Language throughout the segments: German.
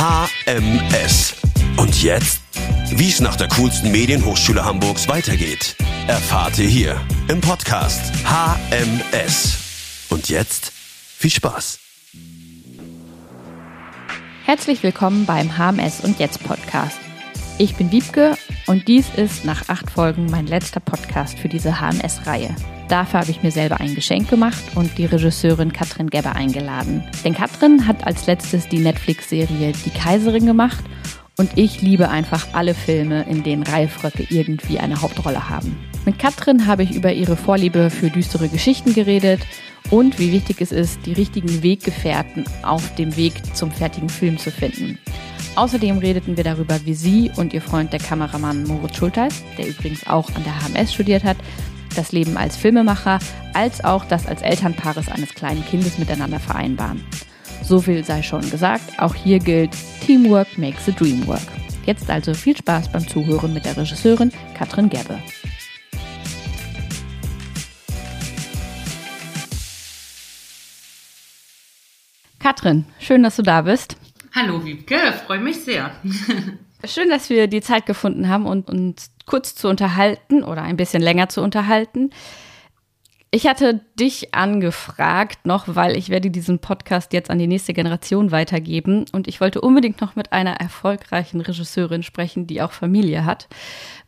HMS. Und jetzt? Wie es nach der coolsten Medienhochschule Hamburgs weitergeht, erfahrt ihr hier im Podcast HMS. Und jetzt viel Spaß. Herzlich willkommen beim HMS und Jetzt Podcast. Ich bin Wiebke und dies ist nach acht Folgen mein letzter Podcast für diese HMS-Reihe. Dafür habe ich mir selber ein Geschenk gemacht und die Regisseurin Katrin Gebber eingeladen. Denn Katrin hat als letztes die Netflix-Serie Die Kaiserin gemacht und ich liebe einfach alle Filme, in denen Reifröcke irgendwie eine Hauptrolle haben. Mit Katrin habe ich über ihre Vorliebe für düstere Geschichten geredet und wie wichtig es ist, die richtigen Weggefährten auf dem Weg zum fertigen Film zu finden. Außerdem redeten wir darüber, wie sie und ihr Freund, der Kameramann Moritz Schulteis, der übrigens auch an der HMS studiert hat, das Leben als Filmemacher als auch das als Elternpaares eines kleinen Kindes miteinander vereinbaren. So viel sei schon gesagt, auch hier gilt, Teamwork makes the dream work. Jetzt also viel Spaß beim Zuhören mit der Regisseurin Katrin Gerbe. Katrin, schön, dass du da bist. Hallo Wiebke, freue mich sehr. Schön, dass wir die Zeit gefunden haben, und uns kurz zu unterhalten oder ein bisschen länger zu unterhalten. Ich hatte dich angefragt noch, weil ich werde diesen Podcast jetzt an die nächste Generation weitergeben und ich wollte unbedingt noch mit einer erfolgreichen Regisseurin sprechen, die auch Familie hat,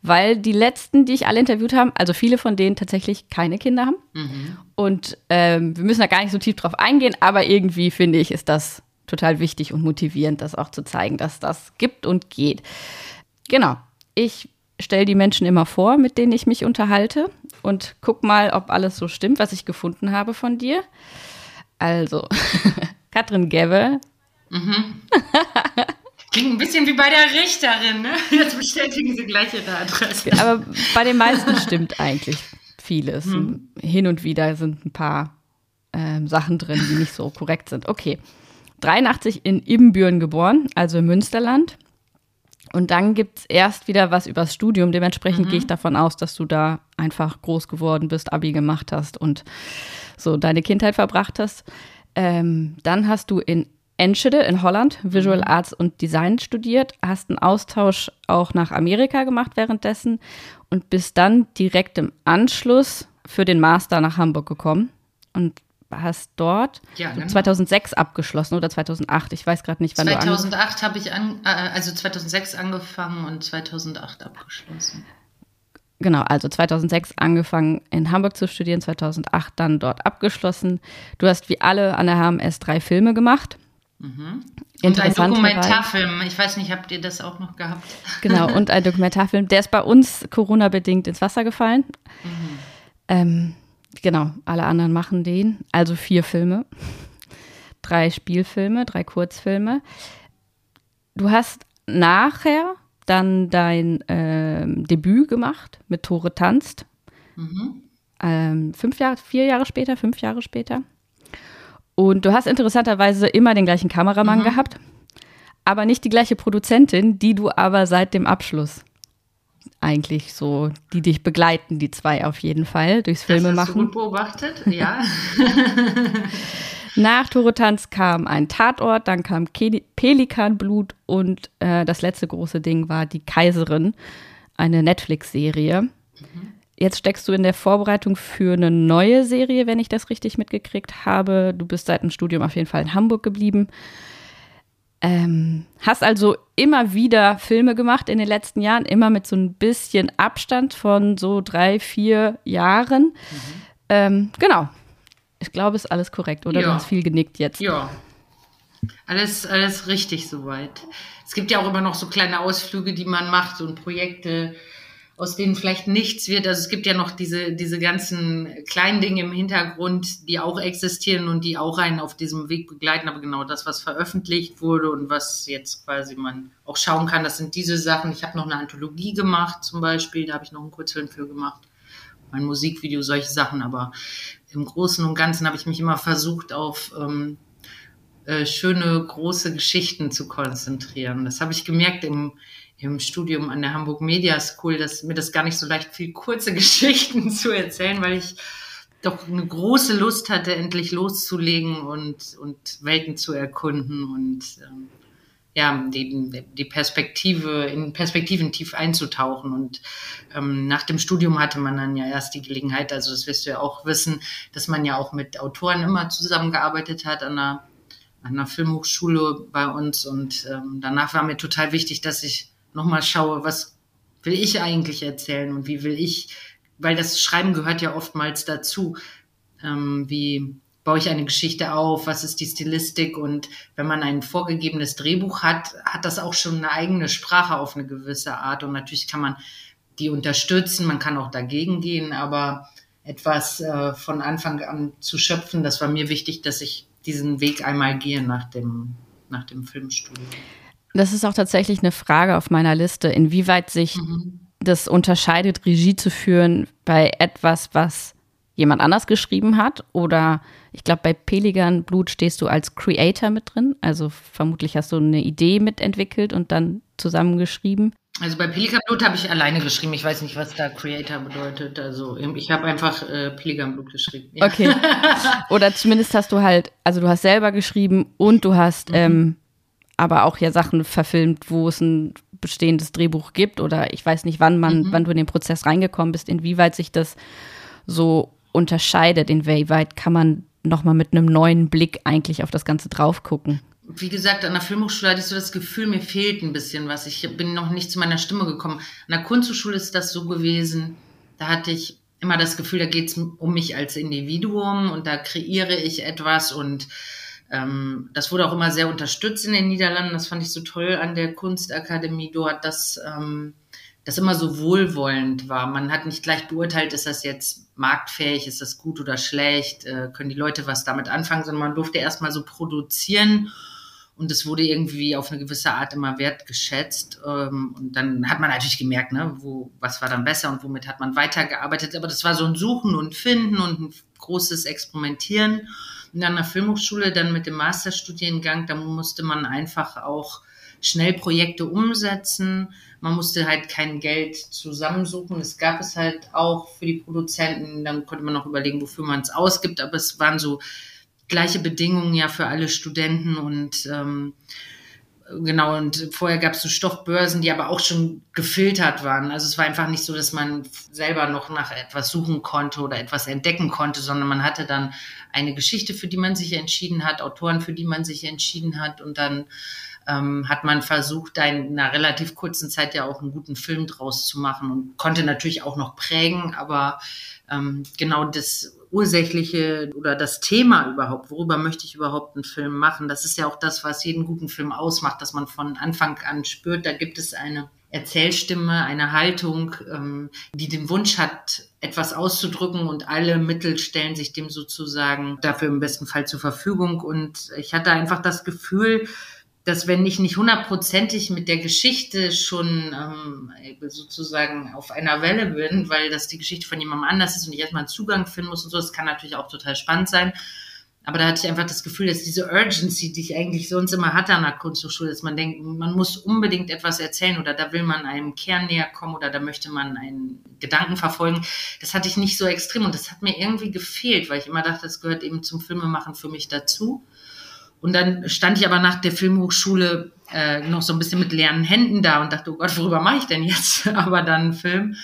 weil die letzten, die ich alle interviewt habe, also viele von denen tatsächlich keine Kinder haben mhm. und ähm, wir müssen da gar nicht so tief drauf eingehen, aber irgendwie finde ich, ist das total wichtig und motivierend, das auch zu zeigen, dass das gibt und geht. Genau. Ich stelle die Menschen immer vor, mit denen ich mich unterhalte und guck mal, ob alles so stimmt, was ich gefunden habe von dir. Also, Katrin Gebbe. Mhm. Klingt ein bisschen wie bei der Richterin, ne? Jetzt bestätigen sie gleich ihre Adresse. Aber bei den meisten stimmt eigentlich vieles. Mhm. Hin und wieder sind ein paar ähm, Sachen drin, die nicht so korrekt sind. Okay. 83 in Ibbenbüren geboren, also im Münsterland. Und dann gibt es erst wieder was übers Studium. Dementsprechend mhm. gehe ich davon aus, dass du da einfach groß geworden bist, Abi gemacht hast und so deine Kindheit verbracht hast. Ähm, dann hast du in Enschede in Holland Visual mhm. Arts und Design studiert, hast einen Austausch auch nach Amerika gemacht währenddessen und bist dann direkt im Anschluss für den Master nach Hamburg gekommen und hast dort ja, genau. 2006 abgeschlossen oder 2008. Ich weiß gerade nicht, wann 2008 habe ich an, äh, also 2006 angefangen und 2008 abgeschlossen. Genau, also 2006 angefangen in Hamburg zu studieren, 2008 dann dort abgeschlossen. Du hast wie alle an der HMS drei Filme gemacht. Mhm. Und ein Dokumentarfilm. Ich weiß nicht, habt ihr das auch noch gehabt? Genau, und ein Dokumentarfilm. Der ist bei uns Corona-bedingt ins Wasser gefallen. Mhm. Ähm, Genau, alle anderen machen den. Also vier Filme, drei Spielfilme, drei Kurzfilme. Du hast nachher dann dein ähm, Debüt gemacht mit Tore tanzt. Mhm. Ähm, fünf Jahre, vier Jahre später, fünf Jahre später. Und du hast interessanterweise immer den gleichen Kameramann mhm. gehabt, aber nicht die gleiche Produzentin, die du aber seit dem Abschluss eigentlich so, die dich begleiten, die zwei auf jeden Fall, durchs Filme das hast machen. Du gut beobachtet, ja. Nach Torotanz kam ein Tatort, dann kam Pelikanblut und äh, das letzte große Ding war Die Kaiserin, eine Netflix-Serie. Mhm. Jetzt steckst du in der Vorbereitung für eine neue Serie, wenn ich das richtig mitgekriegt habe. Du bist seit dem Studium auf jeden Fall in Hamburg geblieben. Ähm, hast also immer wieder Filme gemacht in den letzten Jahren, immer mit so ein bisschen Abstand von so drei, vier Jahren. Mhm. Ähm, genau. Ich glaube, ist alles korrekt, oder? Ja. Du hast viel genickt jetzt. Ja. Alles, alles richtig soweit. Es gibt ja auch immer noch so kleine Ausflüge, die man macht und Projekte, aus denen vielleicht nichts wird. Also es gibt ja noch diese, diese ganzen kleinen Dinge im Hintergrund, die auch existieren und die auch einen auf diesem Weg begleiten. Aber genau das, was veröffentlicht wurde und was jetzt quasi man auch schauen kann, das sind diese Sachen. Ich habe noch eine Anthologie gemacht zum Beispiel, da habe ich noch einen Kurzfilm für gemacht. Mein Musikvideo, solche Sachen. Aber im Großen und Ganzen habe ich mich immer versucht, auf ähm, äh, schöne, große Geschichten zu konzentrieren. Das habe ich gemerkt im im Studium an der Hamburg Media School, dass mir das gar nicht so leicht fiel, kurze Geschichten zu erzählen, weil ich doch eine große Lust hatte, endlich loszulegen und, und Welten zu erkunden. Und ähm, ja, die, die Perspektive, in Perspektiven tief einzutauchen. Und ähm, nach dem Studium hatte man dann ja erst die Gelegenheit, also das wirst du ja auch wissen, dass man ja auch mit Autoren immer zusammengearbeitet hat an einer, an einer Filmhochschule bei uns. Und ähm, danach war mir total wichtig, dass ich nochmal schaue, was will ich eigentlich erzählen und wie will ich, weil das Schreiben gehört ja oftmals dazu, ähm, wie baue ich eine Geschichte auf, was ist die Stilistik? Und wenn man ein vorgegebenes Drehbuch hat, hat das auch schon eine eigene Sprache auf eine gewisse Art. Und natürlich kann man die unterstützen, man kann auch dagegen gehen, aber etwas äh, von Anfang an zu schöpfen, das war mir wichtig, dass ich diesen Weg einmal gehe nach dem, nach dem Filmstudium. Das ist auch tatsächlich eine Frage auf meiner Liste, inwieweit sich mhm. das unterscheidet, Regie zu führen bei etwas, was jemand anders geschrieben hat oder ich glaube, bei Pelikan Blut stehst du als Creator mit drin. Also vermutlich hast du eine Idee mitentwickelt und dann zusammengeschrieben. Also bei Pelikan Blut habe ich alleine geschrieben. Ich weiß nicht, was da Creator bedeutet. Also ich habe einfach äh, Pelikan Blut geschrieben. Ja. Okay. Oder zumindest hast du halt, also du hast selber geschrieben und du hast mhm. ähm, aber auch ja Sachen verfilmt, wo es ein bestehendes Drehbuch gibt. Oder ich weiß nicht, wann man, mhm. wann du in den Prozess reingekommen bist, inwieweit sich das so unterscheidet, inwieweit kann man nochmal mit einem neuen Blick eigentlich auf das Ganze drauf gucken. Wie gesagt, an der Filmhochschule hatte ich so das Gefühl, mir fehlt ein bisschen was. Ich bin noch nicht zu meiner Stimme gekommen. An der Kunsthochschule ist das so gewesen, da hatte ich immer das Gefühl, da geht es um mich als Individuum und da kreiere ich etwas und ähm, das wurde auch immer sehr unterstützt in den Niederlanden. Das fand ich so toll an der Kunstakademie dort, dass ähm, das immer so wohlwollend war. Man hat nicht gleich beurteilt, ist das jetzt marktfähig, ist das gut oder schlecht, äh, können die Leute was damit anfangen, sondern man durfte erstmal so produzieren und es wurde irgendwie auf eine gewisse Art immer wertgeschätzt. Ähm, und dann hat man natürlich gemerkt, ne, wo, was war dann besser und womit hat man weitergearbeitet. Aber das war so ein Suchen und Finden und ein großes Experimentieren. Und an der Filmhochschule dann mit dem Masterstudiengang, da musste man einfach auch schnell Projekte umsetzen. Man musste halt kein Geld zusammensuchen. Es gab es halt auch für die Produzenten. Dann konnte man noch überlegen, wofür man es ausgibt. Aber es waren so gleiche Bedingungen ja für alle Studenten und ähm, genau, und vorher gab es so Stoffbörsen, die aber auch schon gefiltert waren. Also es war einfach nicht so, dass man selber noch nach etwas suchen konnte oder etwas entdecken konnte, sondern man hatte dann eine Geschichte, für die man sich entschieden hat, Autoren, für die man sich entschieden hat und dann ähm, hat man versucht, da in einer relativ kurzen Zeit ja auch einen guten Film draus zu machen und konnte natürlich auch noch prägen, aber ähm, genau das ursächliche oder das Thema überhaupt, worüber möchte ich überhaupt einen Film machen, das ist ja auch das, was jeden guten Film ausmacht, dass man von Anfang an spürt, da gibt es eine Erzählstimme, eine Haltung, ähm, die den Wunsch hat, etwas auszudrücken und alle Mittel stellen sich dem sozusagen dafür im besten Fall zur Verfügung. Und ich hatte einfach das Gefühl, dass wenn ich nicht hundertprozentig mit der Geschichte schon ähm, sozusagen auf einer Welle bin, weil das die Geschichte von jemandem anders ist und ich erstmal einen Zugang finden muss und so, das kann natürlich auch total spannend sein. Aber da hatte ich einfach das Gefühl, dass diese Urgency, die ich eigentlich sonst immer hatte an der Kunsthochschule, dass man denkt, man muss unbedingt etwas erzählen oder da will man einem Kern näher kommen oder da möchte man einen Gedanken verfolgen. Das hatte ich nicht so extrem und das hat mir irgendwie gefehlt, weil ich immer dachte, das gehört eben zum Filmemachen für mich dazu. Und dann stand ich aber nach der Filmhochschule äh, noch so ein bisschen mit leeren Händen da und dachte, oh Gott, worüber mache ich denn jetzt? aber dann Film.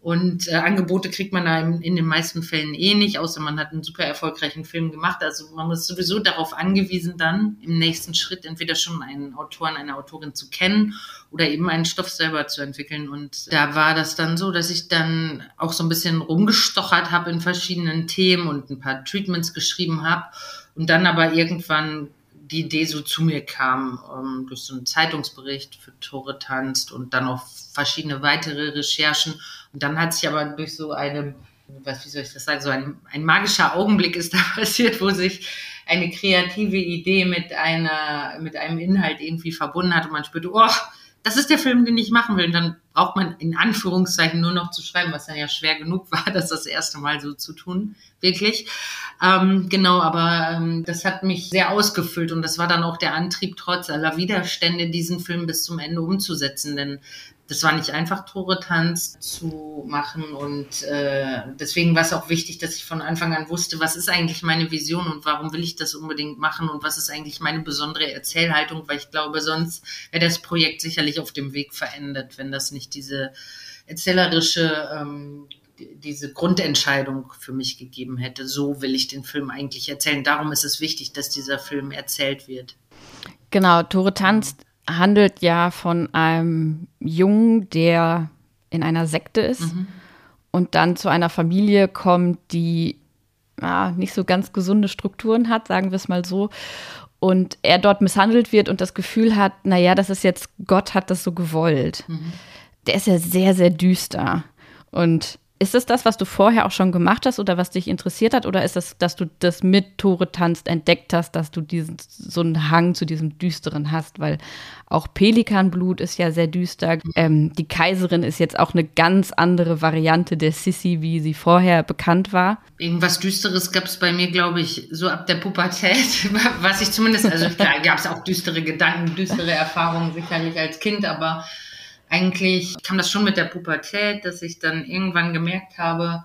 Und äh, Angebote kriegt man da in, in, den meisten Fällen eh nicht, außer man hat einen super erfolgreichen Film gemacht. Also man ist sowieso darauf angewiesen, dann im nächsten Schritt entweder schon einen Autoren, eine Autorin zu kennen oder eben einen Stoff selber zu entwickeln. Und da war das dann so, dass ich dann auch so ein bisschen rumgestochert habe in verschiedenen Themen und ein paar Treatments geschrieben habe und dann aber irgendwann die Idee so zu mir kam, ähm, durch so einen Zeitungsbericht für Tore tanzt und dann auch verschiedene weitere Recherchen. Und dann hat sich aber durch so eine, was, wie soll ich das sagen, so ein, ein magischer Augenblick ist da passiert, wo sich eine kreative Idee mit einer, mit einem Inhalt irgendwie verbunden hat und man spürte, oh, das ist der Film, den ich machen will. Und dann braucht man in Anführungszeichen nur noch zu schreiben, was dann ja schwer genug war, das das erste Mal so zu tun, wirklich. Ähm, genau, aber ähm, das hat mich sehr ausgefüllt und das war dann auch der Antrieb, trotz aller Widerstände, diesen Film bis zum Ende umzusetzen, denn das war nicht einfach, Tore-Tanz zu machen und äh, deswegen war es auch wichtig, dass ich von Anfang an wusste, was ist eigentlich meine Vision und warum will ich das unbedingt machen und was ist eigentlich meine besondere Erzählhaltung, weil ich glaube, sonst wäre das Projekt sicherlich auf dem Weg verändert, wenn das nicht diese erzählerische ähm, diese Grundentscheidung für mich gegeben hätte. So will ich den Film eigentlich erzählen. Darum ist es wichtig, dass dieser Film erzählt wird. Genau, Tore tanzt handelt ja von einem Jungen, der in einer Sekte ist mhm. und dann zu einer Familie kommt, die ja, nicht so ganz gesunde Strukturen hat, sagen wir es mal so. Und er dort misshandelt wird und das Gefühl hat, naja, das ist jetzt, Gott hat das so gewollt. Mhm. Der ist ja sehr, sehr düster. Und ist es das, was du vorher auch schon gemacht hast oder was dich interessiert hat? Oder ist es, dass du das mit Tore tanzt entdeckt hast, dass du diesen, so einen Hang zu diesem Düsteren hast? Weil auch Pelikanblut ist ja sehr düster. Ähm, die Kaiserin ist jetzt auch eine ganz andere Variante der Sissy, wie sie vorher bekannt war. Irgendwas Düsteres gab es bei mir, glaube ich, so ab der Pubertät, was ich zumindest, also klar gab es auch düstere Gedanken, düstere Erfahrungen sicherlich als Kind, aber eigentlich kam das schon mit der Pubertät, dass ich dann irgendwann gemerkt habe,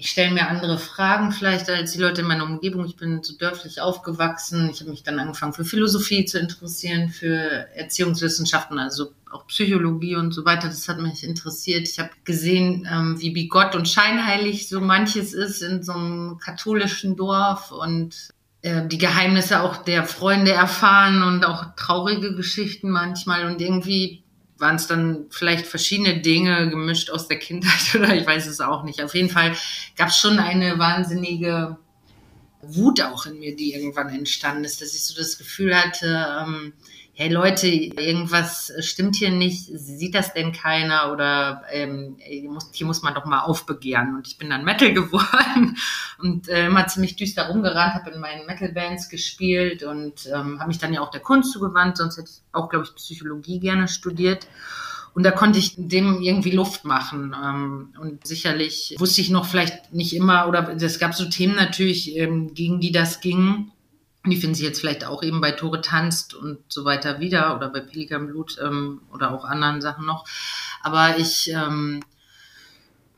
ich stelle mir andere Fragen vielleicht als die Leute in meiner Umgebung. Ich bin so dörflich aufgewachsen. Ich habe mich dann angefangen für Philosophie zu interessieren, für Erziehungswissenschaften, also auch Psychologie und so weiter. Das hat mich interessiert. Ich habe gesehen, ähm, wie bigott und scheinheilig so manches ist in so einem katholischen Dorf und äh, die Geheimnisse auch der Freunde erfahren und auch traurige Geschichten manchmal und irgendwie waren es dann vielleicht verschiedene Dinge gemischt aus der Kindheit oder ich weiß es auch nicht. Auf jeden Fall gab es schon eine wahnsinnige Wut auch in mir, die irgendwann entstanden ist, dass ich so das Gefühl hatte, ähm, hey Leute, irgendwas stimmt hier nicht, sieht das denn keiner oder ähm, hier, muss, hier muss man doch mal aufbegehren. Und ich bin dann Metal geworden und äh, immer ziemlich düster rumgerannt, habe in meinen Metal-Bands gespielt und ähm, habe mich dann ja auch der Kunst zugewandt, sonst hätte ich auch, glaube ich, Psychologie gerne studiert. Und da konnte ich dem irgendwie Luft machen. Ähm, und sicherlich wusste ich noch vielleicht nicht immer, oder es gab so Themen natürlich, ähm, gegen die das ging die finden sich jetzt vielleicht auch eben bei Tore tanzt und so weiter wieder oder bei Pelikanblut ähm, oder auch anderen Sachen noch. Aber ich ähm,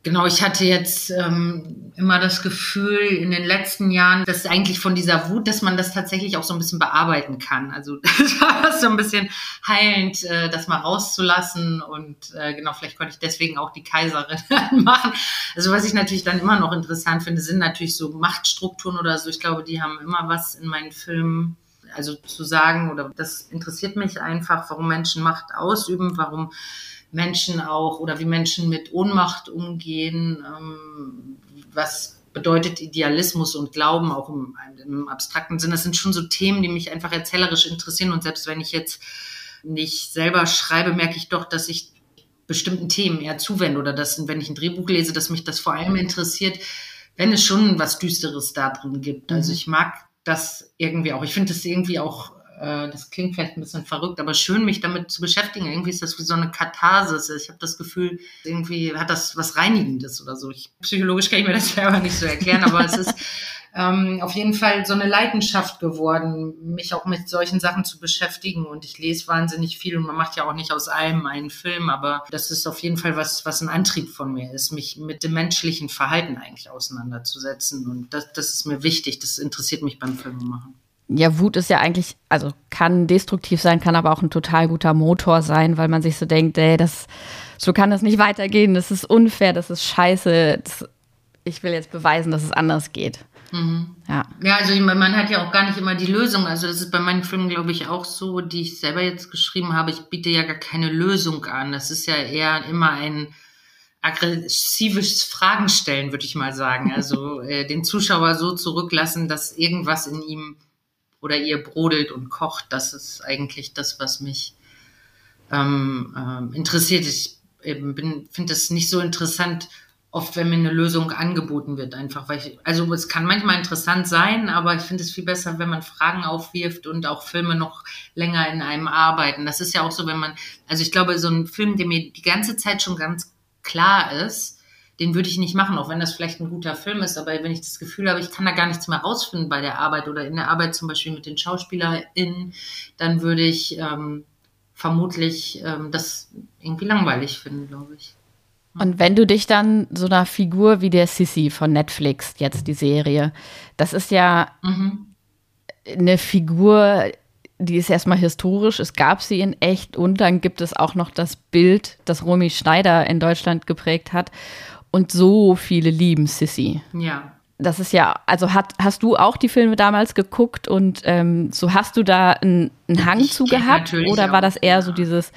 Genau, ich hatte jetzt ähm, immer das Gefühl in den letzten Jahren, dass eigentlich von dieser Wut, dass man das tatsächlich auch so ein bisschen bearbeiten kann. Also das war so ein bisschen heilend, äh, das mal rauszulassen und äh, genau, vielleicht konnte ich deswegen auch die Kaiserin machen. Also was ich natürlich dann immer noch interessant finde, sind natürlich so Machtstrukturen oder so. Ich glaube, die haben immer was in meinen Filmen also zu sagen oder das interessiert mich einfach, warum Menschen Macht ausüben, warum Menschen auch oder wie Menschen mit Ohnmacht umgehen, ähm, was bedeutet Idealismus und Glauben auch im, im abstrakten Sinn. Das sind schon so Themen, die mich einfach erzählerisch interessieren und selbst wenn ich jetzt nicht selber schreibe, merke ich doch, dass ich bestimmten Themen eher zuwende oder dass, wenn ich ein Drehbuch lese, dass mich das vor allem interessiert, wenn es schon was Düsteres da drin gibt. Also mhm. ich mag das irgendwie auch. Ich finde es irgendwie auch äh, das klingt vielleicht ein bisschen verrückt, aber schön, mich damit zu beschäftigen. Irgendwie ist das wie so eine Katharsis. Ich habe das Gefühl, irgendwie hat das was Reinigendes oder so. Ich, psychologisch kann ich mir das selber nicht so erklären, aber es ist ähm, auf jeden Fall so eine Leidenschaft geworden, mich auch mit solchen Sachen zu beschäftigen. Und ich lese wahnsinnig viel und man macht ja auch nicht aus allem einen Film, aber das ist auf jeden Fall was, was ein Antrieb von mir ist, mich mit dem menschlichen Verhalten eigentlich auseinanderzusetzen. Und das, das ist mir wichtig, das interessiert mich beim Filmemachen ja, Wut ist ja eigentlich, also kann destruktiv sein, kann aber auch ein total guter Motor sein, weil man sich so denkt, ey, das, so kann das nicht weitergehen, das ist unfair, das ist scheiße, das, ich will jetzt beweisen, dass es anders geht. Mhm. Ja. ja, also man hat ja auch gar nicht immer die Lösung. Also das ist bei meinen Filmen, glaube ich, auch so, die ich selber jetzt geschrieben habe. Ich biete ja gar keine Lösung an. Das ist ja eher immer ein aggressives Fragen stellen, würde ich mal sagen. Also äh, den Zuschauer so zurücklassen, dass irgendwas in ihm oder ihr brodelt und kocht. Das ist eigentlich das, was mich ähm, ähm, interessiert. Ich finde es nicht so interessant, oft, wenn mir eine Lösung angeboten wird, einfach, weil ich, also es kann manchmal interessant sein, aber ich finde es viel besser, wenn man Fragen aufwirft und auch Filme noch länger in einem arbeiten. Das ist ja auch so, wenn man, also ich glaube, so ein Film, der mir die ganze Zeit schon ganz klar ist, den würde ich nicht machen, auch wenn das vielleicht ein guter Film ist, aber wenn ich das Gefühl habe, ich kann da gar nichts mehr rausfinden bei der Arbeit oder in der Arbeit zum Beispiel mit den SchauspielerInnen, dann würde ich ähm, vermutlich ähm, das irgendwie langweilig finden, glaube ich. Und wenn du dich dann so einer Figur wie der Sissy von Netflix, jetzt die Serie, das ist ja mhm. eine Figur, die ist erstmal historisch, es gab sie in echt und dann gibt es auch noch das Bild, das Romy Schneider in Deutschland geprägt hat. Und so viele lieben Sissy. Ja. Das ist ja, also hat, hast du auch die Filme damals geguckt und ähm, so hast du da einen, Hang ich zu gehabt? Oder war das eher ja. so dieses,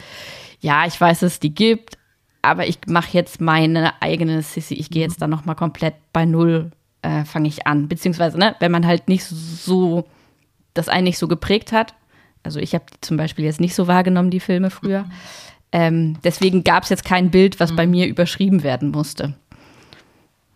ja, ich weiß, dass es die gibt, aber ich mache jetzt meine eigene Sissy. Ich gehe jetzt dann nochmal komplett bei Null, äh, fange ich an. Beziehungsweise, ne, wenn man halt nicht so, das einen nicht so geprägt hat. Also ich habe zum Beispiel jetzt nicht so wahrgenommen, die Filme früher. Ähm, deswegen gab es jetzt kein Bild, was bei mir überschrieben werden musste.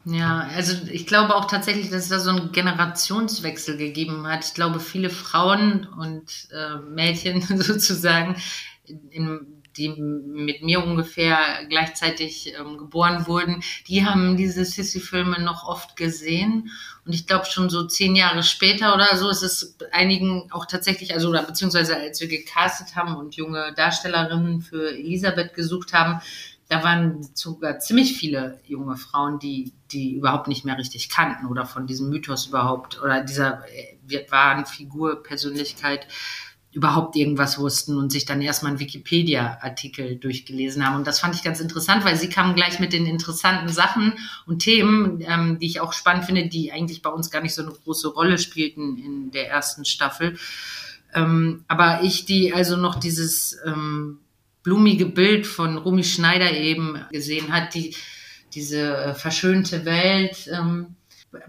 Ja, also ich glaube auch tatsächlich, dass es da so einen Generationswechsel gegeben hat. Ich glaube, viele Frauen und äh, Mädchen sozusagen in die mit mir ungefähr gleichzeitig ähm, geboren wurden, die haben diese Sissy-Filme noch oft gesehen. Und ich glaube, schon so zehn Jahre später oder so ist es einigen auch tatsächlich, also oder beziehungsweise als wir gecastet haben und junge Darstellerinnen für Elisabeth gesucht haben, da waren sogar ziemlich viele junge Frauen, die die überhaupt nicht mehr richtig kannten oder von diesem Mythos überhaupt oder dieser äh, wahren Figur, Persönlichkeit überhaupt irgendwas wussten und sich dann erstmal einen Wikipedia-Artikel durchgelesen haben. Und das fand ich ganz interessant, weil sie kamen gleich mit den interessanten Sachen und Themen, ähm, die ich auch spannend finde, die eigentlich bei uns gar nicht so eine große Rolle spielten in der ersten Staffel. Ähm, aber ich, die also noch dieses ähm, blumige Bild von Rumi Schneider eben gesehen hat, die diese äh, verschönte Welt, ähm,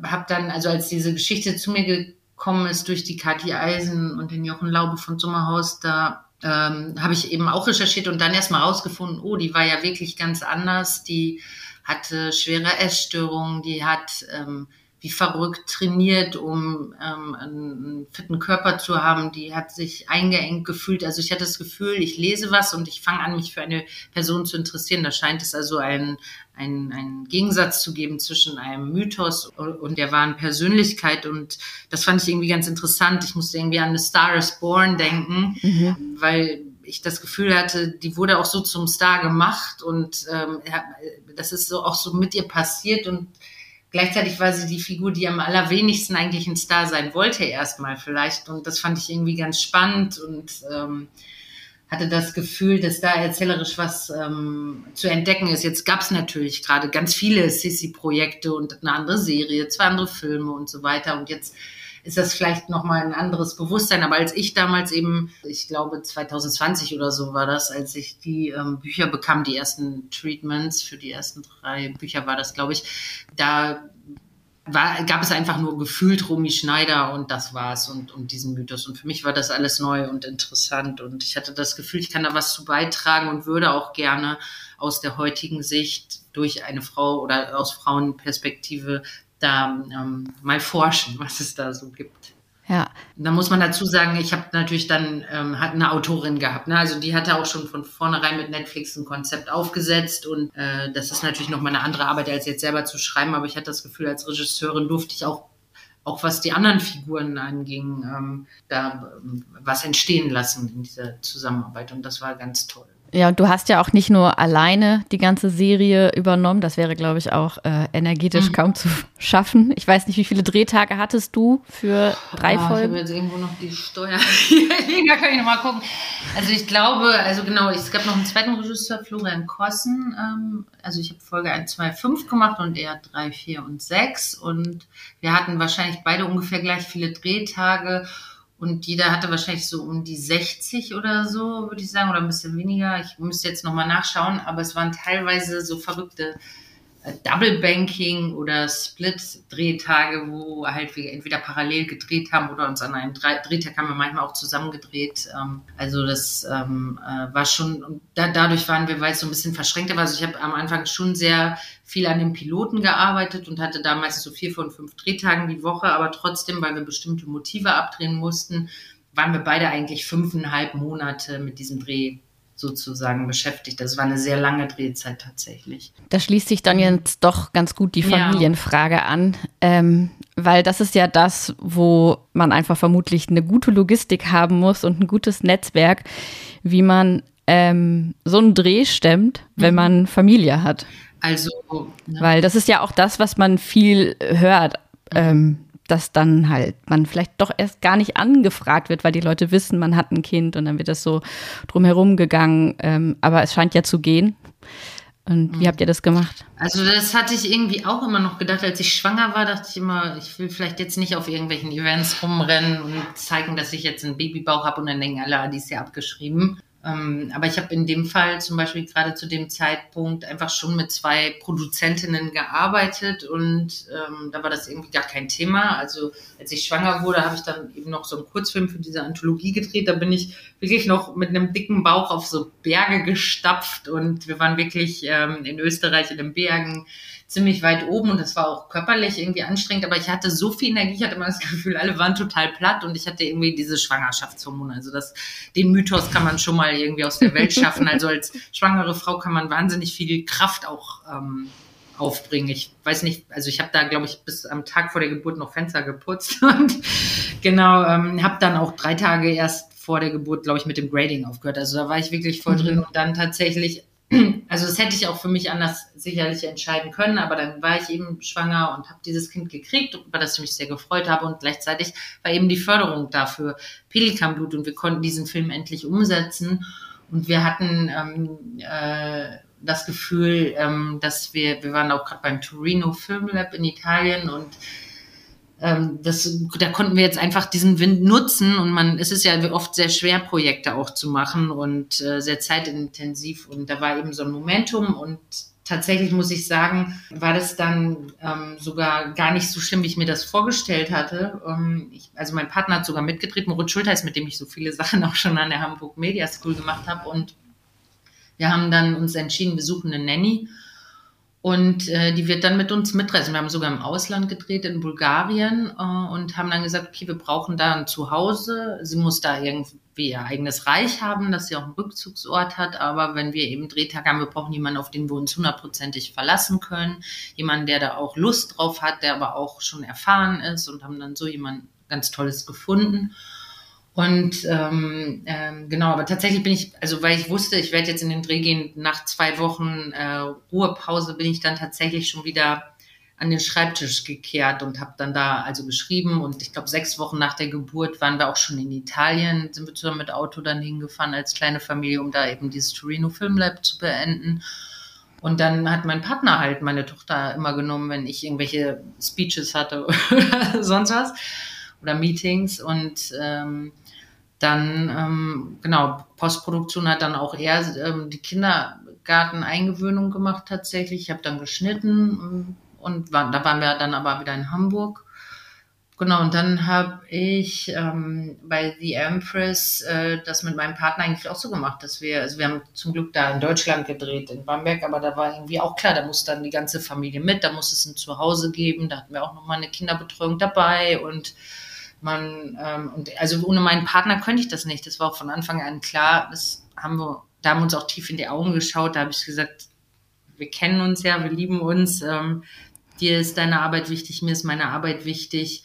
habe dann, also als diese Geschichte zu mir gekommen ist durch die Kathi Eisen und den Jochen Laube von Sommerhaus, da ähm, habe ich eben auch recherchiert und dann erstmal rausgefunden, oh, die war ja wirklich ganz anders. Die hatte schwere Essstörungen, die hat ähm, wie verrückt trainiert, um ähm, einen fitten Körper zu haben. Die hat sich eingeengt gefühlt. Also ich hatte das Gefühl, ich lese was und ich fange an, mich für eine Person zu interessieren. Da scheint es also ein, ein, ein Gegensatz zu geben zwischen einem Mythos und der wahren Persönlichkeit. Und das fand ich irgendwie ganz interessant. Ich musste irgendwie an The Star is Born denken, mhm. weil ich das Gefühl hatte, die wurde auch so zum Star gemacht und ähm, das ist so auch so mit ihr passiert und Gleichzeitig war sie die Figur, die am allerwenigsten eigentlich ein Star sein wollte, erstmal vielleicht. Und das fand ich irgendwie ganz spannend und ähm, hatte das Gefühl, dass da erzählerisch was ähm, zu entdecken ist. Jetzt gab es natürlich gerade ganz viele Sissy-Projekte und eine andere Serie, zwei andere Filme und so weiter. Und jetzt ist das vielleicht nochmal ein anderes Bewusstsein. Aber als ich damals eben, ich glaube 2020 oder so war das, als ich die ähm, Bücher bekam, die ersten Treatments für die ersten drei Bücher war das, glaube ich, da war, gab es einfach nur gefühlt Romy Schneider und das war's und, und diesen Mythos. Und für mich war das alles neu und interessant und ich hatte das Gefühl, ich kann da was zu beitragen und würde auch gerne aus der heutigen Sicht durch eine Frau oder aus Frauenperspektive da ähm, mal forschen, was es da so gibt. Ja. Da muss man dazu sagen, ich habe natürlich dann ähm, hat eine Autorin gehabt. Ne? Also die hatte auch schon von vornherein mit Netflix ein Konzept aufgesetzt und äh, das ist natürlich noch mal eine andere Arbeit, als jetzt selber zu schreiben. Aber ich hatte das Gefühl, als Regisseurin durfte ich auch auch was die anderen Figuren anging, ähm, da ähm, was entstehen lassen in dieser Zusammenarbeit und das war ganz toll. Ja, und du hast ja auch nicht nur alleine die ganze Serie übernommen. Das wäre, glaube ich, auch äh, energetisch mhm. kaum zu schaffen. Ich weiß nicht, wie viele Drehtage hattest du für drei oh, Folgen? Ich habe jetzt irgendwo noch die Steuer. da kann ich noch mal gucken. Also ich glaube, also genau, es gab noch einen zweiten Regisseur, Florian Kossen. Ähm, also ich habe Folge 1, 2, 5 gemacht und er 3, 4 und 6. Und wir hatten wahrscheinlich beide ungefähr gleich viele Drehtage. Und jeder hatte wahrscheinlich so um die 60 oder so, würde ich sagen, oder ein bisschen weniger. Ich müsste jetzt nochmal nachschauen, aber es waren teilweise so verrückte Double Banking oder Split-Drehtage, wo halt wir entweder parallel gedreht haben oder uns an einem Drehtag haben wir manchmal auch zusammen gedreht. Ähm, also das ähm, äh, war schon, dadurch waren wir, weil es so ein bisschen verschränkter war. Also ich habe am Anfang schon sehr viel an den Piloten gearbeitet und hatte damals so vier von fünf Drehtagen die Woche, aber trotzdem, weil wir bestimmte Motive abdrehen mussten, waren wir beide eigentlich fünfeinhalb Monate mit diesem Dreh sozusagen beschäftigt. Das war eine sehr lange Drehzeit tatsächlich. Da schließt sich dann jetzt doch ganz gut die Familienfrage ja. an, ähm, weil das ist ja das, wo man einfach vermutlich eine gute Logistik haben muss und ein gutes Netzwerk, wie man ähm, so einen Dreh stemmt, wenn mhm. man Familie hat. Also, ne? weil das ist ja auch das, was man viel hört. Ähm, dass dann halt man vielleicht doch erst gar nicht angefragt wird, weil die Leute wissen, man hat ein Kind und dann wird das so drumherum gegangen. Ähm, aber es scheint ja zu gehen. Und wie mhm. habt ihr das gemacht? Also das hatte ich irgendwie auch immer noch gedacht, als ich schwanger war, dachte ich immer, ich will vielleicht jetzt nicht auf irgendwelchen Events rumrennen und zeigen, dass ich jetzt einen Babybauch habe und dann denken alle, ah, die ist ja abgeschrieben. Ähm, aber ich habe in dem Fall zum Beispiel gerade zu dem Zeitpunkt einfach schon mit zwei Produzentinnen gearbeitet und ähm, da war das irgendwie gar kein Thema. Also als ich schwanger wurde, habe ich dann eben noch so einen Kurzfilm für diese Anthologie gedreht. Da bin ich wirklich noch mit einem dicken Bauch auf so Berge gestapft und wir waren wirklich ähm, in Österreich in den Bergen ziemlich weit oben und das war auch körperlich irgendwie anstrengend, aber ich hatte so viel Energie, ich hatte immer das Gefühl, alle waren total platt und ich hatte irgendwie diese Schwangerschaftshormone. Also das, den Mythos kann man schon mal irgendwie aus der Welt schaffen. Also als schwangere Frau kann man wahnsinnig viel Kraft auch ähm, aufbringen. Ich weiß nicht, also ich habe da, glaube ich, bis am Tag vor der Geburt noch Fenster geputzt und genau, ähm, habe dann auch drei Tage erst vor der Geburt, glaube ich, mit dem Grading aufgehört. Also da war ich wirklich voll mhm. drin und dann tatsächlich also das hätte ich auch für mich anders sicherlich entscheiden können, aber dann war ich eben schwanger und habe dieses Kind gekriegt, über das ich mich sehr gefreut habe und gleichzeitig war eben die Förderung dafür. Pelikanblut und wir konnten diesen Film endlich umsetzen und wir hatten ähm, äh, das Gefühl, ähm, dass wir, wir waren auch gerade beim Torino Film Lab in Italien und ähm, das, da konnten wir jetzt einfach diesen Wind nutzen und man, es ist ja oft sehr schwer, Projekte auch zu machen und äh, sehr zeitintensiv und da war eben so ein Momentum und tatsächlich muss ich sagen, war das dann ähm, sogar gar nicht so schlimm, wie ich mir das vorgestellt hatte. Ähm, ich, also mein Partner hat sogar mitgetreten, Moritz Schulteis, mit dem ich so viele Sachen auch schon an der Hamburg Media School gemacht habe und wir haben dann uns entschieden, wir suchen eine Nanny und äh, die wird dann mit uns mitreisen. Wir haben sogar im Ausland gedreht, in Bulgarien, äh, und haben dann gesagt, okay, wir brauchen da ein Zuhause. Sie muss da irgendwie ihr eigenes Reich haben, dass sie auch einen Rückzugsort hat. Aber wenn wir eben Drehtag haben, wir brauchen jemanden, auf den wir uns hundertprozentig verlassen können. Jemanden, der da auch Lust drauf hat, der aber auch schon erfahren ist und haben dann so jemand ganz Tolles gefunden. Und ähm, ähm, genau, aber tatsächlich bin ich, also weil ich wusste, ich werde jetzt in den Dreh gehen, nach zwei Wochen äh, Ruhepause bin ich dann tatsächlich schon wieder an den Schreibtisch gekehrt und habe dann da also geschrieben und ich glaube sechs Wochen nach der Geburt waren wir auch schon in Italien, sind wir zusammen mit Auto dann hingefahren als kleine Familie, um da eben dieses Torino Film Lab zu beenden. Und dann hat mein Partner halt meine Tochter immer genommen, wenn ich irgendwelche Speeches hatte oder sonst was oder Meetings und ähm, dann, ähm, genau, Postproduktion hat dann auch eher ähm, die Kindergarteneingewöhnung gemacht tatsächlich. Ich habe dann geschnitten ähm, und war, da waren wir dann aber wieder in Hamburg. Genau, und dann habe ich ähm, bei The Empress äh, das mit meinem Partner eigentlich auch so gemacht, dass wir, also wir haben zum Glück da in Deutschland gedreht, in Bamberg, aber da war irgendwie auch klar, da muss dann die ganze Familie mit, da muss es ein Zuhause geben, da hatten wir auch nochmal eine Kinderbetreuung dabei und man, ähm, und also ohne meinen Partner könnte ich das nicht. Das war auch von Anfang an klar. Das haben wir, da haben wir uns auch tief in die Augen geschaut. Da habe ich gesagt, wir kennen uns ja, wir lieben uns. Ähm, dir ist deine Arbeit wichtig, mir ist meine Arbeit wichtig.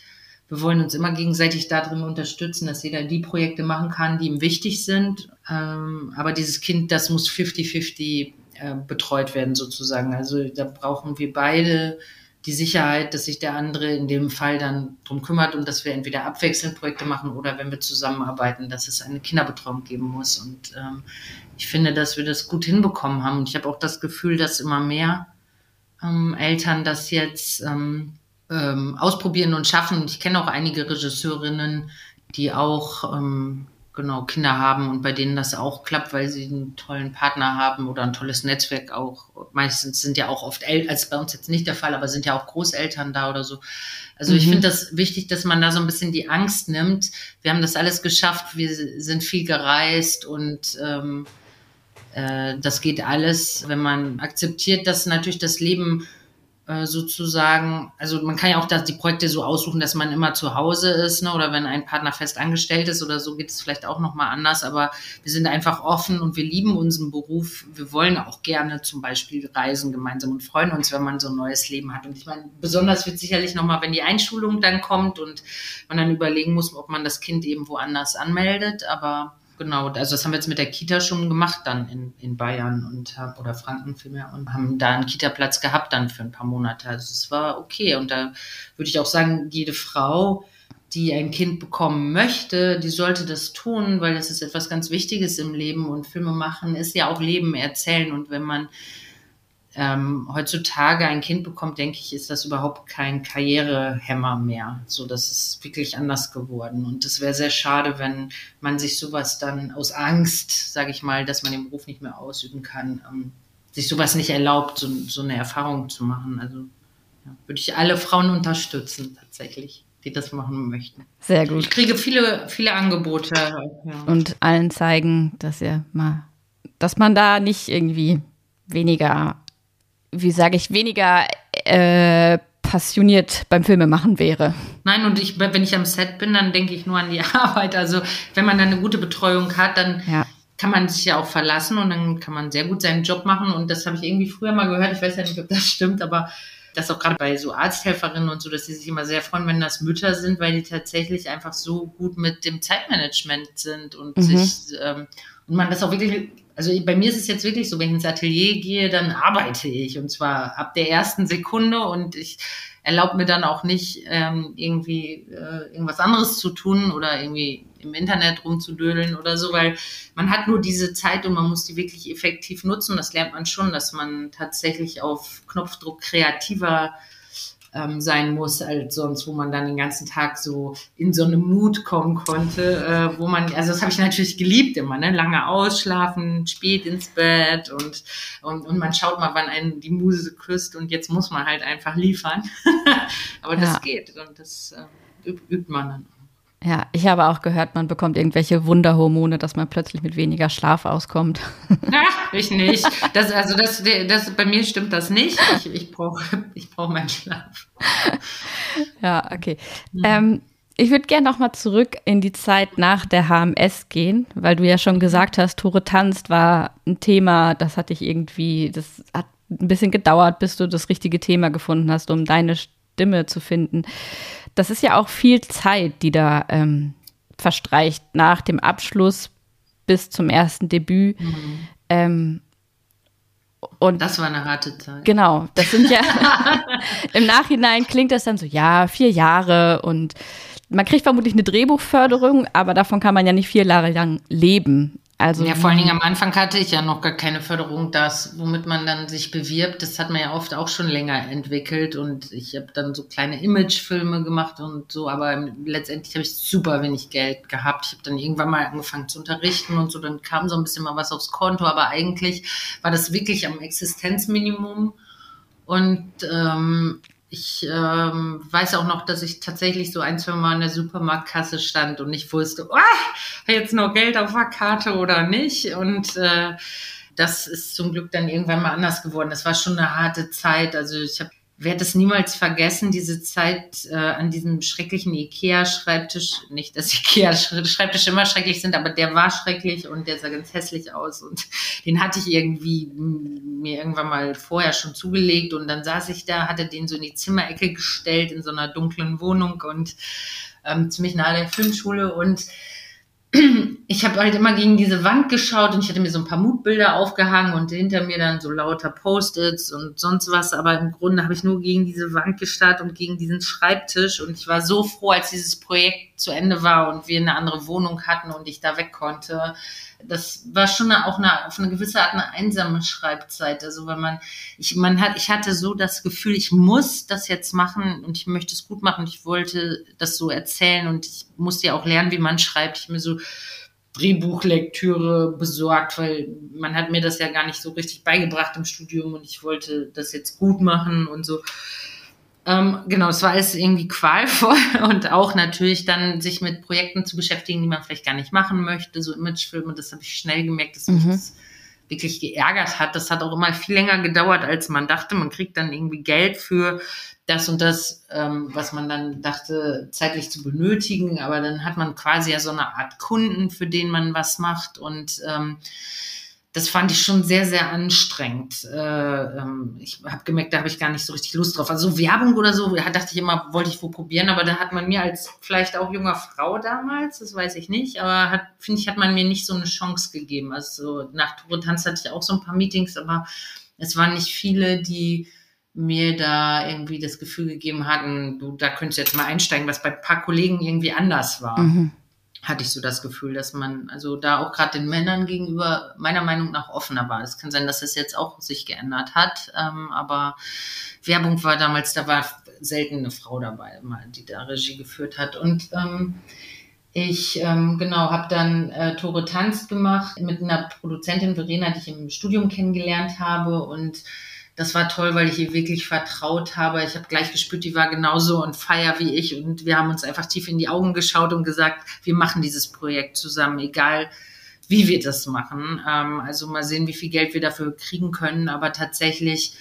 Wir wollen uns immer gegenseitig darin unterstützen, dass jeder die Projekte machen kann, die ihm wichtig sind. Ähm, aber dieses Kind, das muss 50-50 äh, betreut werden sozusagen. Also da brauchen wir beide die Sicherheit, dass sich der andere in dem Fall dann drum kümmert und dass wir entweder abwechselnd Projekte machen oder wenn wir zusammenarbeiten, dass es eine Kinderbetreuung geben muss. Und ähm, ich finde, dass wir das gut hinbekommen haben. Und ich habe auch das Gefühl, dass immer mehr ähm, Eltern das jetzt ähm, ähm, ausprobieren und schaffen. Ich kenne auch einige Regisseurinnen, die auch ähm, genau Kinder haben und bei denen das auch klappt, weil sie einen tollen Partner haben oder ein tolles Netzwerk auch. Meistens sind ja auch oft Eltern, also bei uns jetzt nicht der Fall, aber sind ja auch Großeltern da oder so. Also mhm. ich finde das wichtig, dass man da so ein bisschen die Angst nimmt. Wir haben das alles geschafft, wir sind viel gereist und ähm, äh, das geht alles, wenn man akzeptiert, dass natürlich das Leben äh, sozusagen, also man kann ja auch das, die Projekte so aussuchen, dass man immer zu Hause ist, ne? oder wenn ein Partner fest angestellt ist oder so, geht es vielleicht auch nochmal anders, aber wir sind einfach offen und wir lieben unseren Beruf. Wir wollen auch gerne zum Beispiel reisen gemeinsam und freuen uns, wenn man so ein neues Leben hat. Und ich meine, besonders wird sicherlich nochmal, wenn die Einschulung dann kommt und man dann überlegen muss, ob man das Kind eben woanders anmeldet, aber Genau, also das haben wir jetzt mit der Kita schon gemacht dann in, in Bayern und oder Franken vielmehr und haben da einen Kita-Platz gehabt dann für ein paar Monate. Also es war okay. Und da würde ich auch sagen, jede Frau, die ein Kind bekommen möchte, die sollte das tun, weil das ist etwas ganz Wichtiges im Leben und Filme machen ist ja auch Leben erzählen. Und wenn man ähm, heutzutage ein Kind bekommt, denke ich, ist das überhaupt kein Karrierehemmer mehr. So, das ist wirklich anders geworden. Und es wäre sehr schade, wenn man sich sowas dann aus Angst, sage ich mal, dass man den Beruf nicht mehr ausüben kann, ähm, sich sowas nicht erlaubt, so, so eine Erfahrung zu machen. Also ja, würde ich alle Frauen unterstützen, tatsächlich die das machen möchten. Sehr gut. Ich kriege viele, viele Angebote. Ja. Und allen zeigen, dass ihr mal, dass man da nicht irgendwie weniger wie sage ich, weniger äh, passioniert beim Filmemachen wäre. Nein, und ich, wenn ich am Set bin, dann denke ich nur an die Arbeit. Also wenn man dann eine gute Betreuung hat, dann ja. kann man sich ja auch verlassen und dann kann man sehr gut seinen Job machen. Und das habe ich irgendwie früher mal gehört. Ich weiß ja nicht, ob das stimmt, aber das auch gerade bei so Arzthelferinnen und so, dass sie sich immer sehr freuen, wenn das Mütter sind, weil die tatsächlich einfach so gut mit dem Zeitmanagement sind und mhm. sich ähm, und man das auch wirklich also bei mir ist es jetzt wirklich so, wenn ich ins Atelier gehe, dann arbeite ich und zwar ab der ersten Sekunde und ich erlaube mir dann auch nicht ähm, irgendwie äh, irgendwas anderes zu tun oder irgendwie im Internet rumzudödeln oder so, weil man hat nur diese Zeit und man muss die wirklich effektiv nutzen. Das lernt man schon, dass man tatsächlich auf Knopfdruck kreativer ähm, sein muss als sonst, wo man dann den ganzen Tag so in so eine Mut kommen konnte, äh, wo man, also das habe ich natürlich geliebt immer, ne? lange ausschlafen, spät ins Bett und, und, und man schaut mal, wann einen die Muse küsst und jetzt muss man halt einfach liefern. Aber das ja. geht und das äh, übt man dann ja, ich habe auch gehört, man bekommt irgendwelche Wunderhormone, dass man plötzlich mit weniger Schlaf auskommt. Ach, ich nicht. Das, also das, das, bei mir stimmt das nicht. Ich, ich brauche ich brauch meinen Schlaf. Ja, okay. Mhm. Ähm, ich würde gerne noch mal zurück in die Zeit nach der HMS gehen, weil du ja schon gesagt hast, Tore tanzt war ein Thema, das hat dich irgendwie, das hat ein bisschen gedauert, bis du das richtige Thema gefunden hast, um deine Stimme zu finden das ist ja auch viel Zeit, die da ähm, verstreicht nach dem Abschluss bis zum ersten Debüt. Mhm. Ähm, und das war eine harte Zeit. Genau, das sind ja im Nachhinein klingt das dann so, ja, vier Jahre und man kriegt vermutlich eine Drehbuchförderung, aber davon kann man ja nicht vier Jahre lang leben. Also, ja, vor allen Dingen am Anfang hatte ich ja noch gar keine Förderung. Das, womit man dann sich bewirbt, das hat man ja oft auch schon länger entwickelt. Und ich habe dann so kleine Imagefilme gemacht und so, aber letztendlich habe ich super wenig Geld gehabt. Ich habe dann irgendwann mal angefangen zu unterrichten und so, dann kam so ein bisschen mal was aufs Konto, aber eigentlich war das wirklich am Existenzminimum. Und ähm, ich ähm, weiß auch noch, dass ich tatsächlich so ein, zwei Mal in der Supermarktkasse stand und nicht wusste, oh, jetzt noch Geld auf der Karte oder nicht. Und äh, das ist zum Glück dann irgendwann mal anders geworden. Das war schon eine harte Zeit. Also ich habe werde es niemals vergessen, diese Zeit äh, an diesem schrecklichen Ikea-Schreibtisch. Nicht, dass Ikea-Schreibtische immer schrecklich sind, aber der war schrecklich und der sah ganz hässlich aus. Und den hatte ich irgendwie mir irgendwann mal vorher schon zugelegt. Und dann saß ich da, hatte den so in die Zimmerecke gestellt in so einer dunklen Wohnung und ähm, ziemlich nahe der Filmschule. Und ich habe halt immer gegen diese Wand geschaut und ich hatte mir so ein paar Mutbilder aufgehangen und hinter mir dann so lauter Post-its und sonst was. Aber im Grunde habe ich nur gegen diese Wand gestarrt und gegen diesen Schreibtisch. Und ich war so froh, als dieses Projekt zu Ende war und wir eine andere Wohnung hatten und ich da weg konnte, das war schon auch eine, auf eine gewisse Art eine einsame Schreibzeit. Also wenn man, ich, man hat, ich hatte so das Gefühl, ich muss das jetzt machen und ich möchte es gut machen. Ich wollte das so erzählen und ich musste ja auch lernen, wie man schreibt. Ich mir so Drehbuchlektüre besorgt, weil man hat mir das ja gar nicht so richtig beigebracht im Studium und ich wollte das jetzt gut machen und so. Ähm, genau, es war alles irgendwie qualvoll und auch natürlich dann sich mit Projekten zu beschäftigen, die man vielleicht gar nicht machen möchte, so Imagefilme, das habe ich schnell gemerkt, dass mich mhm. das wirklich geärgert hat. Das hat auch immer viel länger gedauert, als man dachte. Man kriegt dann irgendwie Geld für das und das, ähm, was man dann dachte, zeitlich zu benötigen. Aber dann hat man quasi ja so eine Art Kunden, für den man was macht. Und ähm, das fand ich schon sehr, sehr anstrengend. Äh, ähm, ich habe gemerkt, da habe ich gar nicht so richtig Lust drauf. Also Werbung oder so, da dachte ich immer, wollte ich wohl probieren, aber da hat man mir als vielleicht auch junger Frau damals, das weiß ich nicht, aber hat, finde ich, hat man mir nicht so eine Chance gegeben. Also nach Tore Tanz hatte ich auch so ein paar Meetings, aber es waren nicht viele, die mir da irgendwie das Gefühl gegeben hatten, du, da könntest du jetzt mal einsteigen, was bei ein paar Kollegen irgendwie anders war. Mhm hatte ich so das Gefühl, dass man also da auch gerade den Männern gegenüber meiner Meinung nach offener war. Es kann sein, dass das jetzt auch sich geändert hat, ähm, aber Werbung war damals, da war selten eine Frau dabei, die da Regie geführt hat und ähm, ich ähm, genau habe dann äh, Tore Tanz gemacht mit einer Produzentin Verena, die ich im Studium kennengelernt habe und das war toll, weil ich ihr wirklich vertraut habe. Ich habe gleich gespürt, die war genauso on fire wie ich und wir haben uns einfach tief in die Augen geschaut und gesagt, wir machen dieses Projekt zusammen, egal wie wir das machen. Ähm, also mal sehen, wie viel Geld wir dafür kriegen können, aber tatsächlich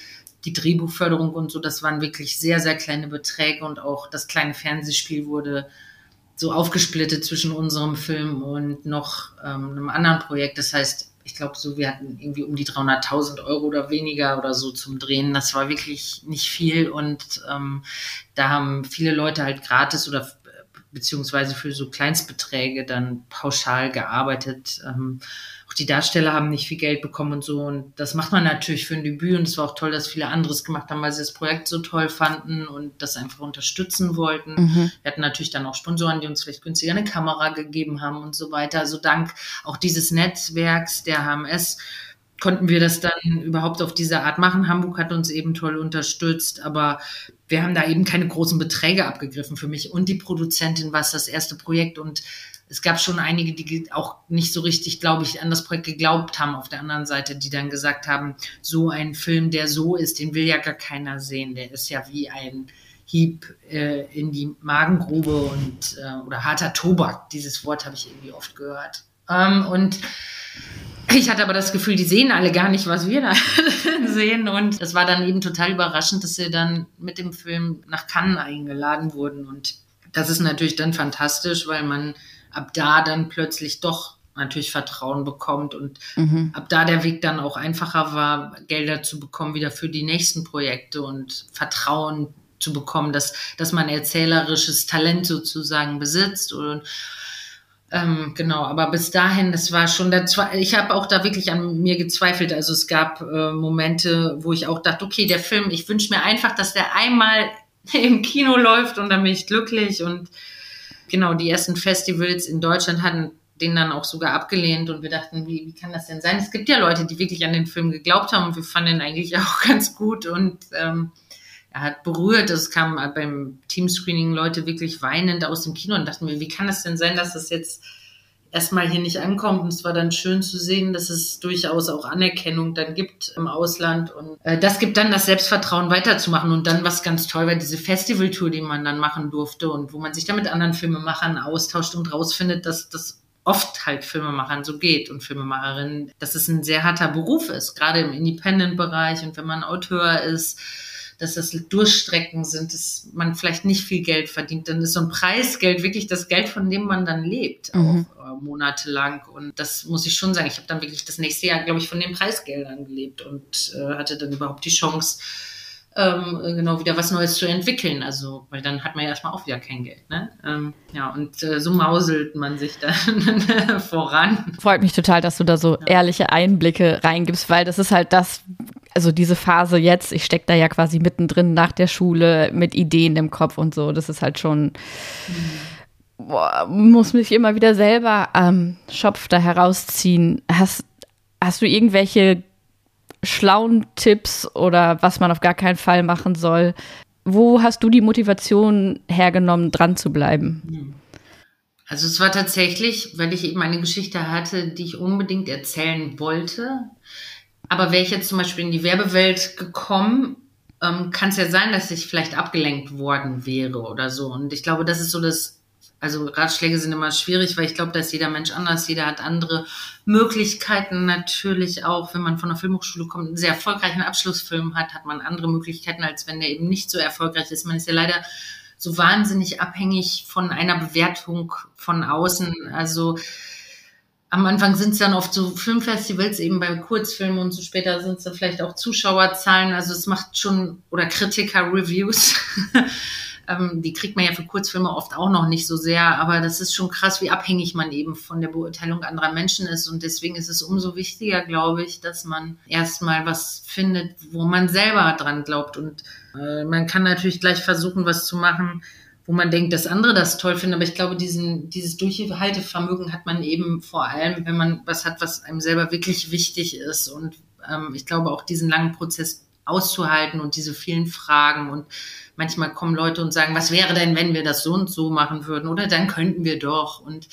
die Drehbuchförderung und so, das waren wirklich sehr, sehr kleine Beträge und auch das kleine Fernsehspiel wurde so aufgesplittet zwischen unserem Film und noch ähm, einem anderen Projekt. Das heißt, ich glaube, so wir hatten irgendwie um die 300.000 Euro oder weniger oder so zum Drehen. Das war wirklich nicht viel und ähm, da haben viele Leute halt gratis oder beziehungsweise für so Kleinstbeträge dann pauschal gearbeitet. Ähm, die Darsteller haben nicht viel Geld bekommen und so. Und das macht man natürlich für ein Debüt. Und es war auch toll, dass viele anderes gemacht haben, weil sie das Projekt so toll fanden und das einfach unterstützen wollten. Mhm. Wir hatten natürlich dann auch Sponsoren, die uns vielleicht günstiger eine Kamera gegeben haben und so weiter. Also dank auch dieses Netzwerks der HMS konnten wir das dann überhaupt auf diese Art machen. Hamburg hat uns eben toll unterstützt, aber wir haben da eben keine großen Beträge abgegriffen für mich. Und die Produzentin war es das erste Projekt und es gab schon einige, die auch nicht so richtig, glaube ich, an das Projekt geglaubt haben auf der anderen Seite, die dann gesagt haben, so ein Film, der so ist, den will ja gar keiner sehen. Der ist ja wie ein Hieb äh, in die Magengrube und äh, oder harter Tobak. Dieses Wort habe ich irgendwie oft gehört. Ähm, und ich hatte aber das Gefühl, die sehen alle gar nicht, was wir da sehen. Und es war dann eben total überraschend, dass sie dann mit dem Film nach Cannes eingeladen wurden. Und das ist natürlich dann fantastisch, weil man ab da dann plötzlich doch natürlich Vertrauen bekommt und mhm. ab da der Weg dann auch einfacher war, Gelder zu bekommen wieder für die nächsten Projekte und Vertrauen zu bekommen, dass, dass man erzählerisches Talent sozusagen besitzt und ähm, genau, aber bis dahin, das war schon, das war, ich habe auch da wirklich an mir gezweifelt. Also es gab äh, Momente, wo ich auch dachte, okay, der Film, ich wünsche mir einfach, dass der einmal im Kino läuft und dann bin ich glücklich und genau, die ersten Festivals in Deutschland hatten den dann auch sogar abgelehnt und wir dachten, wie, wie kann das denn sein? Es gibt ja Leute, die wirklich an den Film geglaubt haben und wir fanden ihn eigentlich auch ganz gut und ähm, er hat berührt. Es kamen beim Teamscreening Leute wirklich weinend aus dem Kino und dachten wir, wie kann das denn sein, dass das jetzt erstmal hier nicht ankommt. Und es war dann schön zu sehen, dass es durchaus auch Anerkennung dann gibt im Ausland. Und äh, das gibt dann das Selbstvertrauen weiterzumachen. Und dann, was ganz toll war, diese Festivaltour, die man dann machen durfte und wo man sich dann mit anderen Filmemachern austauscht und rausfindet, dass das oft halt Filmemachern so geht und Filmemacherinnen, dass es ein sehr harter Beruf ist, gerade im Independent-Bereich und wenn man Autor ist dass das Durchstrecken sind, dass man vielleicht nicht viel Geld verdient. Dann ist so ein Preisgeld wirklich das Geld, von dem man dann lebt, mhm. auch äh, monatelang. Und das muss ich schon sagen. Ich habe dann wirklich das nächste Jahr, glaube ich, von den Preisgeldern gelebt und äh, hatte dann überhaupt die Chance, ähm, genau wieder was Neues zu entwickeln. Also, weil dann hat man ja erstmal auch wieder kein Geld. Ne? Ähm, ja, und äh, so mauselt man sich dann voran. Freut mich total, dass du da so ja. ehrliche Einblicke reingibst, weil das ist halt das, also diese Phase jetzt, ich stecke da ja quasi mittendrin nach der Schule mit Ideen im Kopf und so, das ist halt schon, boah, muss mich immer wieder selber am Schopf da herausziehen. Hast, hast du irgendwelche schlauen Tipps oder was man auf gar keinen Fall machen soll? Wo hast du die Motivation hergenommen, dran zu bleiben? Also es war tatsächlich, weil ich eben eine Geschichte hatte, die ich unbedingt erzählen wollte. Aber wäre ich jetzt zum Beispiel in die Werbewelt gekommen, ähm, kann es ja sein, dass ich vielleicht abgelenkt worden wäre oder so. Und ich glaube, das ist so das, also Ratschläge sind immer schwierig, weil ich glaube, dass jeder Mensch anders, jeder hat andere Möglichkeiten. Natürlich auch, wenn man von der Filmhochschule kommt, einen sehr erfolgreichen Abschlussfilm hat, hat man andere Möglichkeiten, als wenn der eben nicht so erfolgreich ist. Man ist ja leider so wahnsinnig abhängig von einer Bewertung von außen. Also am Anfang sind es dann oft so Filmfestivals, eben bei Kurzfilmen und so später sind es dann vielleicht auch Zuschauerzahlen. Also es macht schon, oder Kritiker-Reviews. ähm, die kriegt man ja für Kurzfilme oft auch noch nicht so sehr, aber das ist schon krass, wie abhängig man eben von der Beurteilung anderer Menschen ist. Und deswegen ist es umso wichtiger, glaube ich, dass man erstmal was findet, wo man selber dran glaubt und äh, man kann natürlich gleich versuchen, was zu machen, wo man denkt, dass andere das toll finden. Aber ich glaube, diesen, dieses Durchhaltevermögen hat man eben vor allem, wenn man was hat, was einem selber wirklich wichtig ist. Und ähm, ich glaube auch diesen langen Prozess auszuhalten und diese vielen Fragen. Und manchmal kommen Leute und sagen, was wäre denn, wenn wir das so und so machen würden? Oder dann könnten wir doch. Und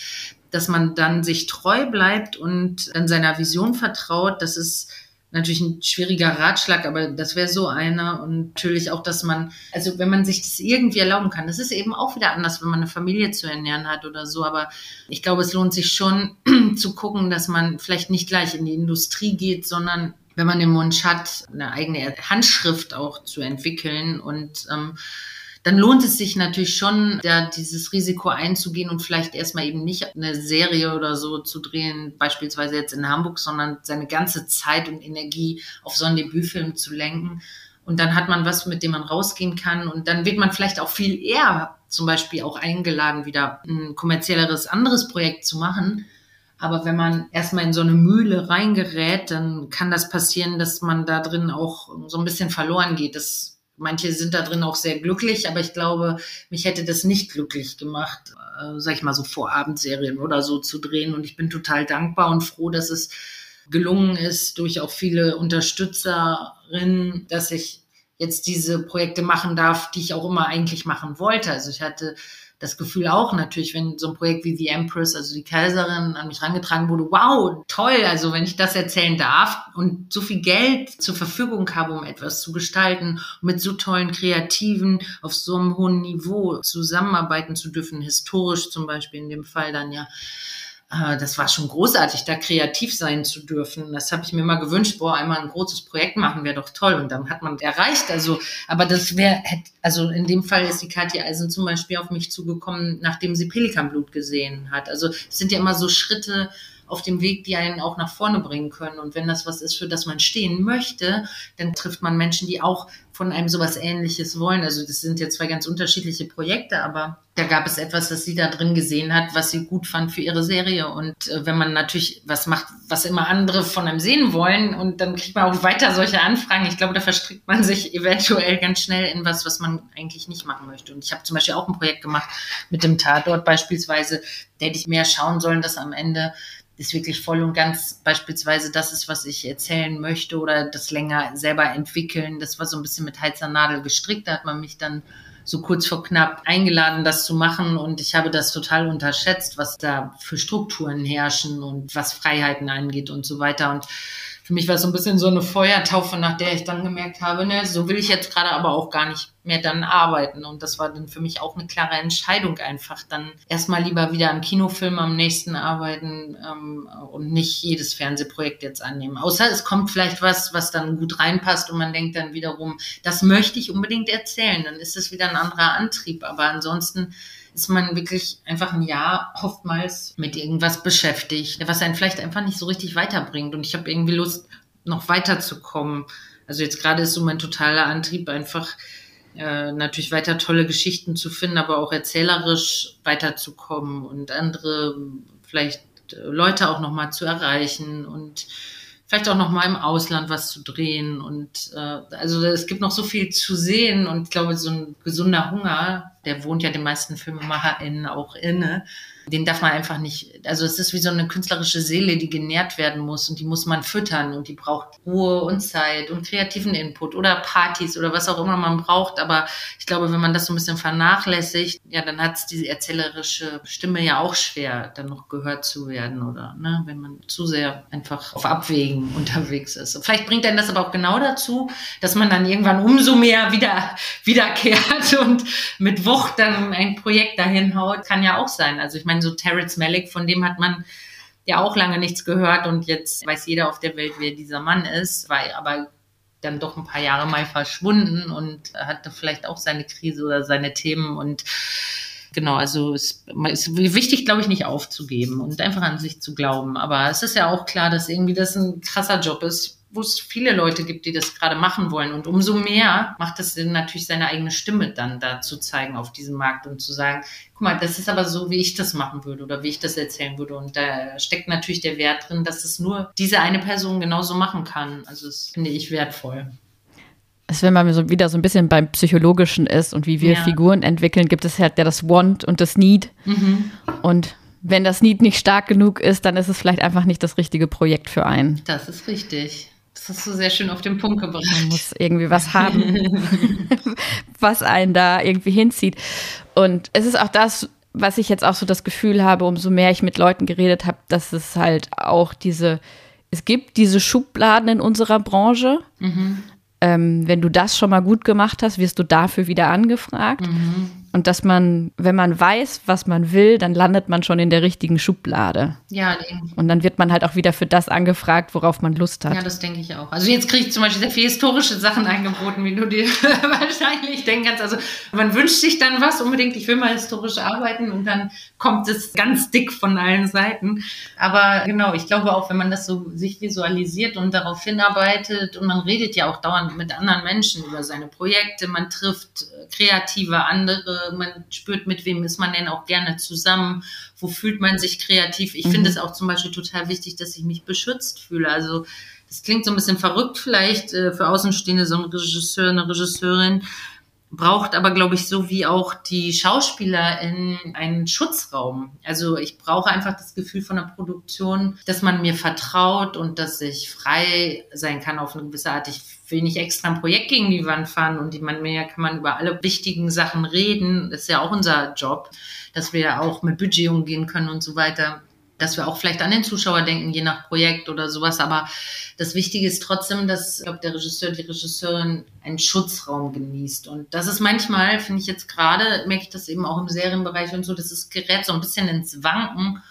dass man dann sich treu bleibt und an seiner Vision vertraut, das ist natürlich ein schwieriger Ratschlag, aber das wäre so einer. Und natürlich auch, dass man, also wenn man sich das irgendwie erlauben kann, das ist eben auch wieder anders, wenn man eine Familie zu ernähren hat oder so. Aber ich glaube, es lohnt sich schon zu gucken, dass man vielleicht nicht gleich in die Industrie geht, sondern wenn man den Wunsch hat, eine eigene Handschrift auch zu entwickeln und ähm, dann lohnt es sich natürlich schon, da dieses Risiko einzugehen und vielleicht erstmal eben nicht eine Serie oder so zu drehen, beispielsweise jetzt in Hamburg, sondern seine ganze Zeit und Energie auf so einen Debütfilm zu lenken. Und dann hat man was, mit dem man rausgehen kann. Und dann wird man vielleicht auch viel eher zum Beispiel auch eingeladen, wieder ein kommerzielleres anderes Projekt zu machen. Aber wenn man erstmal in so eine Mühle reingerät, dann kann das passieren, dass man da drin auch so ein bisschen verloren geht. Das Manche sind da drin auch sehr glücklich, aber ich glaube, mich hätte das nicht glücklich gemacht, äh, sag ich mal so Vorabendserien oder so zu drehen. Und ich bin total dankbar und froh, dass es gelungen ist durch auch viele Unterstützerinnen, dass ich jetzt diese Projekte machen darf, die ich auch immer eigentlich machen wollte. Also ich hatte das Gefühl auch natürlich, wenn so ein Projekt wie The Empress, also die Kaiserin, an mich rangetragen wurde, wow, toll, also wenn ich das erzählen darf und so viel Geld zur Verfügung habe, um etwas zu gestalten, mit so tollen Kreativen auf so einem hohen Niveau zusammenarbeiten zu dürfen, historisch zum Beispiel in dem Fall dann ja, das war schon großartig, da kreativ sein zu dürfen. Das habe ich mir mal gewünscht, boah, einmal ein großes Projekt machen wäre doch toll. Und dann hat man erreicht. Also, aber das wäre, also in dem Fall ist die Katja Eisen zum Beispiel auf mich zugekommen, nachdem sie Pelikanblut gesehen hat. Also es sind ja immer so Schritte, auf dem Weg, die einen auch nach vorne bringen können. Und wenn das was ist, für das man stehen möchte, dann trifft man Menschen, die auch von einem sowas Ähnliches wollen. Also das sind ja zwei ganz unterschiedliche Projekte, aber da gab es etwas, das sie da drin gesehen hat, was sie gut fand für ihre Serie. Und äh, wenn man natürlich was macht, was immer andere von einem sehen wollen, und dann kriegt man auch weiter solche Anfragen. Ich glaube, da verstrickt man sich eventuell ganz schnell in was, was man eigentlich nicht machen möchte. Und ich habe zum Beispiel auch ein Projekt gemacht mit dem Tatort beispielsweise. Da hätte ich mehr schauen sollen, dass am Ende ist wirklich voll und ganz beispielsweise das ist, was ich erzählen möchte oder das länger selber entwickeln. Das war so ein bisschen mit heizer Nadel gestrickt. Da hat man mich dann so kurz vor knapp eingeladen, das zu machen. Und ich habe das total unterschätzt, was da für Strukturen herrschen und was Freiheiten angeht und so weiter. Und für mich war es so ein bisschen so eine Feuertaufe, nach der ich dann gemerkt habe, ne, so will ich jetzt gerade aber auch gar nicht mehr dann arbeiten. Und das war dann für mich auch eine klare Entscheidung einfach. Dann erstmal lieber wieder am Kinofilm am nächsten arbeiten ähm, und nicht jedes Fernsehprojekt jetzt annehmen. Außer es kommt vielleicht was, was dann gut reinpasst und man denkt dann wiederum, das möchte ich unbedingt erzählen. Dann ist es wieder ein anderer Antrieb. Aber ansonsten ist man wirklich einfach ein Jahr oftmals mit irgendwas beschäftigt, was einen vielleicht einfach nicht so richtig weiterbringt. Und ich habe irgendwie Lust, noch weiterzukommen. Also jetzt gerade ist so mein totaler Antrieb einfach äh, natürlich weiter tolle Geschichten zu finden, aber auch erzählerisch weiterzukommen und andere vielleicht Leute auch nochmal zu erreichen und vielleicht auch noch mal im Ausland was zu drehen und äh, also es gibt noch so viel zu sehen und ich glaube so ein gesunder Hunger der wohnt ja den meisten FilmemacherInnen auch inne den darf man einfach nicht, also es ist wie so eine künstlerische Seele, die genährt werden muss und die muss man füttern und die braucht Ruhe und Zeit und kreativen Input oder Partys oder was auch immer man braucht. Aber ich glaube, wenn man das so ein bisschen vernachlässigt, ja, dann hat es diese erzählerische Stimme ja auch schwer, dann noch gehört zu werden oder ne, wenn man zu sehr einfach auf Abwägen unterwegs ist. Vielleicht bringt dann das aber auch genau dazu, dass man dann irgendwann umso mehr wieder wiederkehrt und mit Wucht dann ein Projekt dahin haut. Kann ja auch sein. Also ich meine, so Terrence Malick, von dem hat man ja auch lange nichts gehört und jetzt weiß jeder auf der Welt, wer dieser Mann ist, war aber dann doch ein paar Jahre mal verschwunden und hatte vielleicht auch seine Krise oder seine Themen und genau, also es ist wichtig, glaube ich, nicht aufzugeben und einfach an sich zu glauben. Aber es ist ja auch klar, dass irgendwie das ein krasser Job ist, wo es viele Leute gibt, die das gerade machen wollen. Und umso mehr macht es Sinn, natürlich seine eigene Stimme dann da zu zeigen auf diesem Markt und zu sagen, guck mal, das ist aber so, wie ich das machen würde oder wie ich das erzählen würde. Und da steckt natürlich der Wert drin, dass es nur diese eine Person genauso machen kann. Also das finde ich wertvoll. Also wenn man so wieder so ein bisschen beim Psychologischen ist und wie wir ja. Figuren entwickeln, gibt es halt ja das Want und das Need. Mhm. Und wenn das Need nicht stark genug ist, dann ist es vielleicht einfach nicht das richtige Projekt für einen. Das ist richtig. Das hast du sehr schön auf den Punkt gebracht. Man muss irgendwie was haben, was einen da irgendwie hinzieht. Und es ist auch das, was ich jetzt auch so das Gefühl habe, umso mehr ich mit Leuten geredet habe, dass es halt auch diese, es gibt diese Schubladen in unserer Branche. Mhm. Ähm, wenn du das schon mal gut gemacht hast, wirst du dafür wieder angefragt. Mhm. Und dass man, wenn man weiß, was man will, dann landet man schon in der richtigen Schublade. Ja. Und dann wird man halt auch wieder für das angefragt, worauf man Lust hat. Ja, das denke ich auch. Also jetzt kriege ich zum Beispiel sehr viele historische Sachen angeboten, wie du dir wahrscheinlich denken kannst. Also man wünscht sich dann was unbedingt, ich will mal historisch arbeiten und dann kommt es ganz dick von allen Seiten. Aber genau, ich glaube auch, wenn man das so sich visualisiert und darauf hinarbeitet und man redet ja auch dauernd mit anderen Menschen über seine Projekte, man trifft kreative andere man spürt, mit wem ist man denn auch gerne zusammen, wo fühlt man sich kreativ. Ich mhm. finde es auch zum Beispiel total wichtig, dass ich mich beschützt fühle. Also das klingt so ein bisschen verrückt vielleicht äh, für Außenstehende, so ein Regisseur, eine Regisseurin, braucht aber, glaube ich, so wie auch die Schauspieler in einen Schutzraum. Also ich brauche einfach das Gefühl von der Produktion, dass man mir vertraut und dass ich frei sein kann auf eine gewisse Art. Ich will nicht extra ein Projekt gegen die Wand fahren und die man mehr kann man über alle wichtigen Sachen reden. Das ist ja auch unser Job, dass wir auch mit Budget umgehen können und so weiter dass wir auch vielleicht an den Zuschauer denken, je nach Projekt oder sowas. Aber das Wichtige ist trotzdem, dass ich glaube, der Regisseur, die Regisseurin einen Schutzraum genießt. Und das ist manchmal, finde ich jetzt gerade, merke ich das eben auch im Serienbereich und so, das ist gerät so ein bisschen ins Wanken.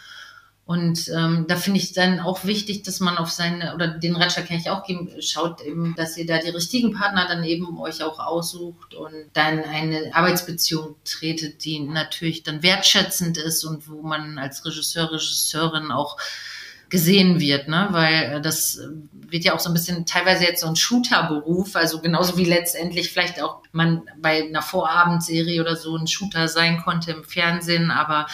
Und ähm, da finde ich dann auch wichtig, dass man auf seine, oder den Ratschlag kann ich auch geben, schaut eben, dass ihr da die richtigen Partner dann eben euch auch aussucht und dann eine Arbeitsbeziehung tretet, die natürlich dann wertschätzend ist und wo man als Regisseur, Regisseurin auch gesehen wird, ne? weil äh, das wird ja auch so ein bisschen teilweise jetzt so ein Shooter-Beruf, also genauso wie letztendlich vielleicht auch man bei einer Vorabendserie oder so ein Shooter sein konnte im Fernsehen, aber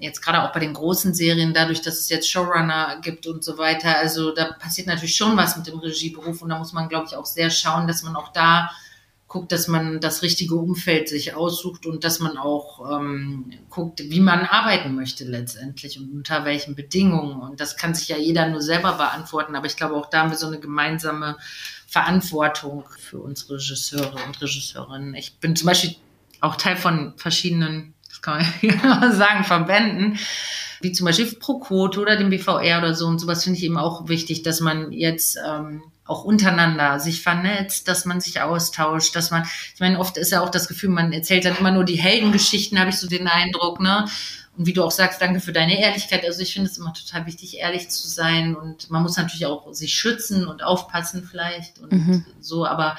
jetzt gerade auch bei den großen Serien, dadurch, dass es jetzt Showrunner gibt und so weiter, also da passiert natürlich schon was mit dem Regieberuf und da muss man, glaube ich, auch sehr schauen, dass man auch da guckt, dass man das richtige Umfeld sich aussucht und dass man auch ähm, guckt, wie man arbeiten möchte letztendlich und unter welchen Bedingungen. Und das kann sich ja jeder nur selber beantworten. Aber ich glaube, auch da haben wir so eine gemeinsame Verantwortung für unsere Regisseure und Regisseurinnen. Ich bin zum Beispiel auch Teil von verschiedenen das kann man ja sagen, Verbänden, wie zum Beispiel ProQuote oder dem BVR oder so und sowas finde ich eben auch wichtig, dass man jetzt ähm, auch untereinander sich vernetzt, dass man sich austauscht, dass man, ich meine, oft ist ja auch das Gefühl, man erzählt dann immer nur die Heldengeschichten, habe ich so den Eindruck, ne? Und wie du auch sagst, danke für deine Ehrlichkeit. Also ich finde es immer total wichtig, ehrlich zu sein. Und man muss natürlich auch sich schützen und aufpassen vielleicht und mhm. so. Aber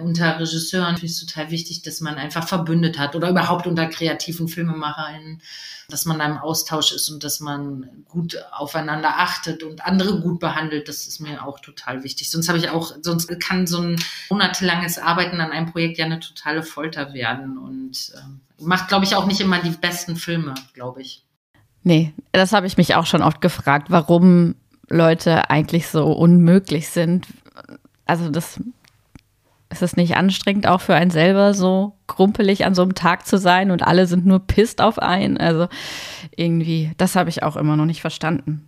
unter Regisseuren finde es total wichtig, dass man einfach verbündet hat oder überhaupt unter kreativen FilmemacherInnen, dass man da im Austausch ist und dass man gut aufeinander achtet und andere gut behandelt. Das ist mir auch total wichtig. Sonst habe ich auch, sonst kann so ein monatelanges Arbeiten an einem Projekt ja eine totale Folter werden und äh, macht, glaube ich, auch nicht immer die besten Filme, glaube ich. Nee, das habe ich mich auch schon oft gefragt, warum Leute eigentlich so unmöglich sind. Also das Ist es nicht anstrengend, auch für einen selber so krumpelig an so einem Tag zu sein und alle sind nur pisst auf einen? Also irgendwie, das habe ich auch immer noch nicht verstanden.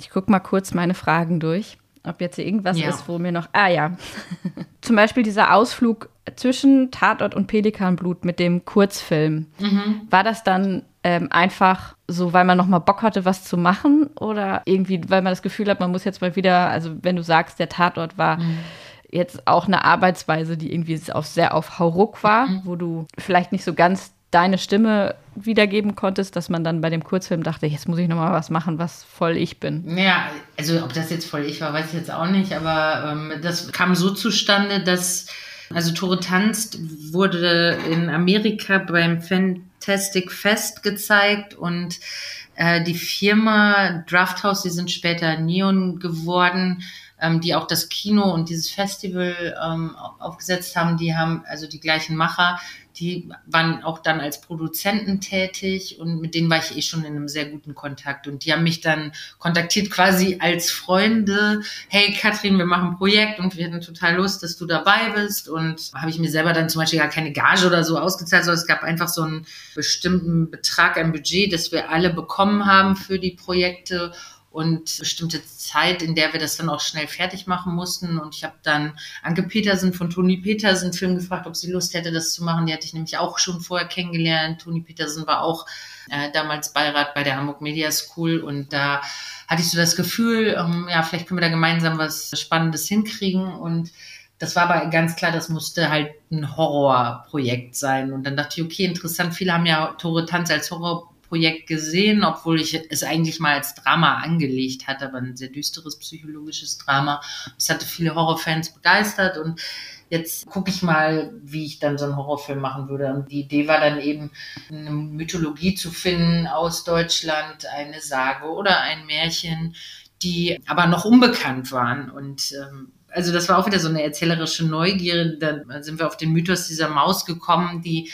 Ich gucke mal kurz meine Fragen durch, ob jetzt hier irgendwas Ja. ist, wo mir noch. Ah ja. Zum Beispiel dieser Ausflug zwischen Tatort und Pelikanblut mit dem Kurzfilm. War das dann ähm, einfach so, weil man noch mal Bock hatte, was zu machen? Oder irgendwie, weil man das Gefühl hat, man muss jetzt mal wieder, also wenn du sagst, der Tatort war jetzt auch eine Arbeitsweise, die irgendwie auf, sehr auf Hauruck war, wo du vielleicht nicht so ganz deine Stimme wiedergeben konntest, dass man dann bei dem Kurzfilm dachte, jetzt muss ich noch mal was machen, was voll ich bin. Ja, also ob das jetzt voll ich war, weiß ich jetzt auch nicht, aber ähm, das kam so zustande, dass, also Tore tanzt wurde in Amerika beim Fantastic Fest gezeigt und äh, die Firma Drafthouse, die sind später Neon geworden, ähm, die auch das Kino und dieses Festival ähm, aufgesetzt haben, die haben also die gleichen Macher, die waren auch dann als Produzenten tätig und mit denen war ich eh schon in einem sehr guten Kontakt. Und die haben mich dann kontaktiert quasi als Freunde. Hey Katrin, wir machen ein Projekt und wir hätten total Lust, dass du dabei bist. Und habe ich mir selber dann zum Beispiel gar keine Gage oder so ausgezahlt, sondern es gab einfach so einen bestimmten Betrag, ein Budget, das wir alle bekommen haben für die Projekte und bestimmte Zeit, in der wir das dann auch schnell fertig machen mussten. Und ich habe dann Anke Petersen von Toni Petersen Film gefragt, ob sie Lust hätte, das zu machen. Die hatte ich nämlich auch schon vorher kennengelernt. Toni Petersen war auch äh, damals Beirat bei der Hamburg Media School und da hatte ich so das Gefühl, ähm, ja, vielleicht können wir da gemeinsam was Spannendes hinkriegen und das war aber ganz klar, das musste halt ein Horrorprojekt sein. Und dann dachte ich, okay, interessant, viele haben ja Tore Tanz als Horrorprojekt gesehen, obwohl ich es eigentlich mal als Drama angelegt hatte, aber ein sehr düsteres psychologisches Drama. Es hatte viele Horrorfans begeistert und jetzt gucke ich mal, wie ich dann so einen Horrorfilm machen würde. Und die Idee war dann eben, eine Mythologie zu finden aus Deutschland, eine Sage oder ein Märchen, die aber noch unbekannt waren. Und ähm, also das war auch wieder so eine erzählerische Neugier. Dann sind wir auf den Mythos dieser Maus gekommen, die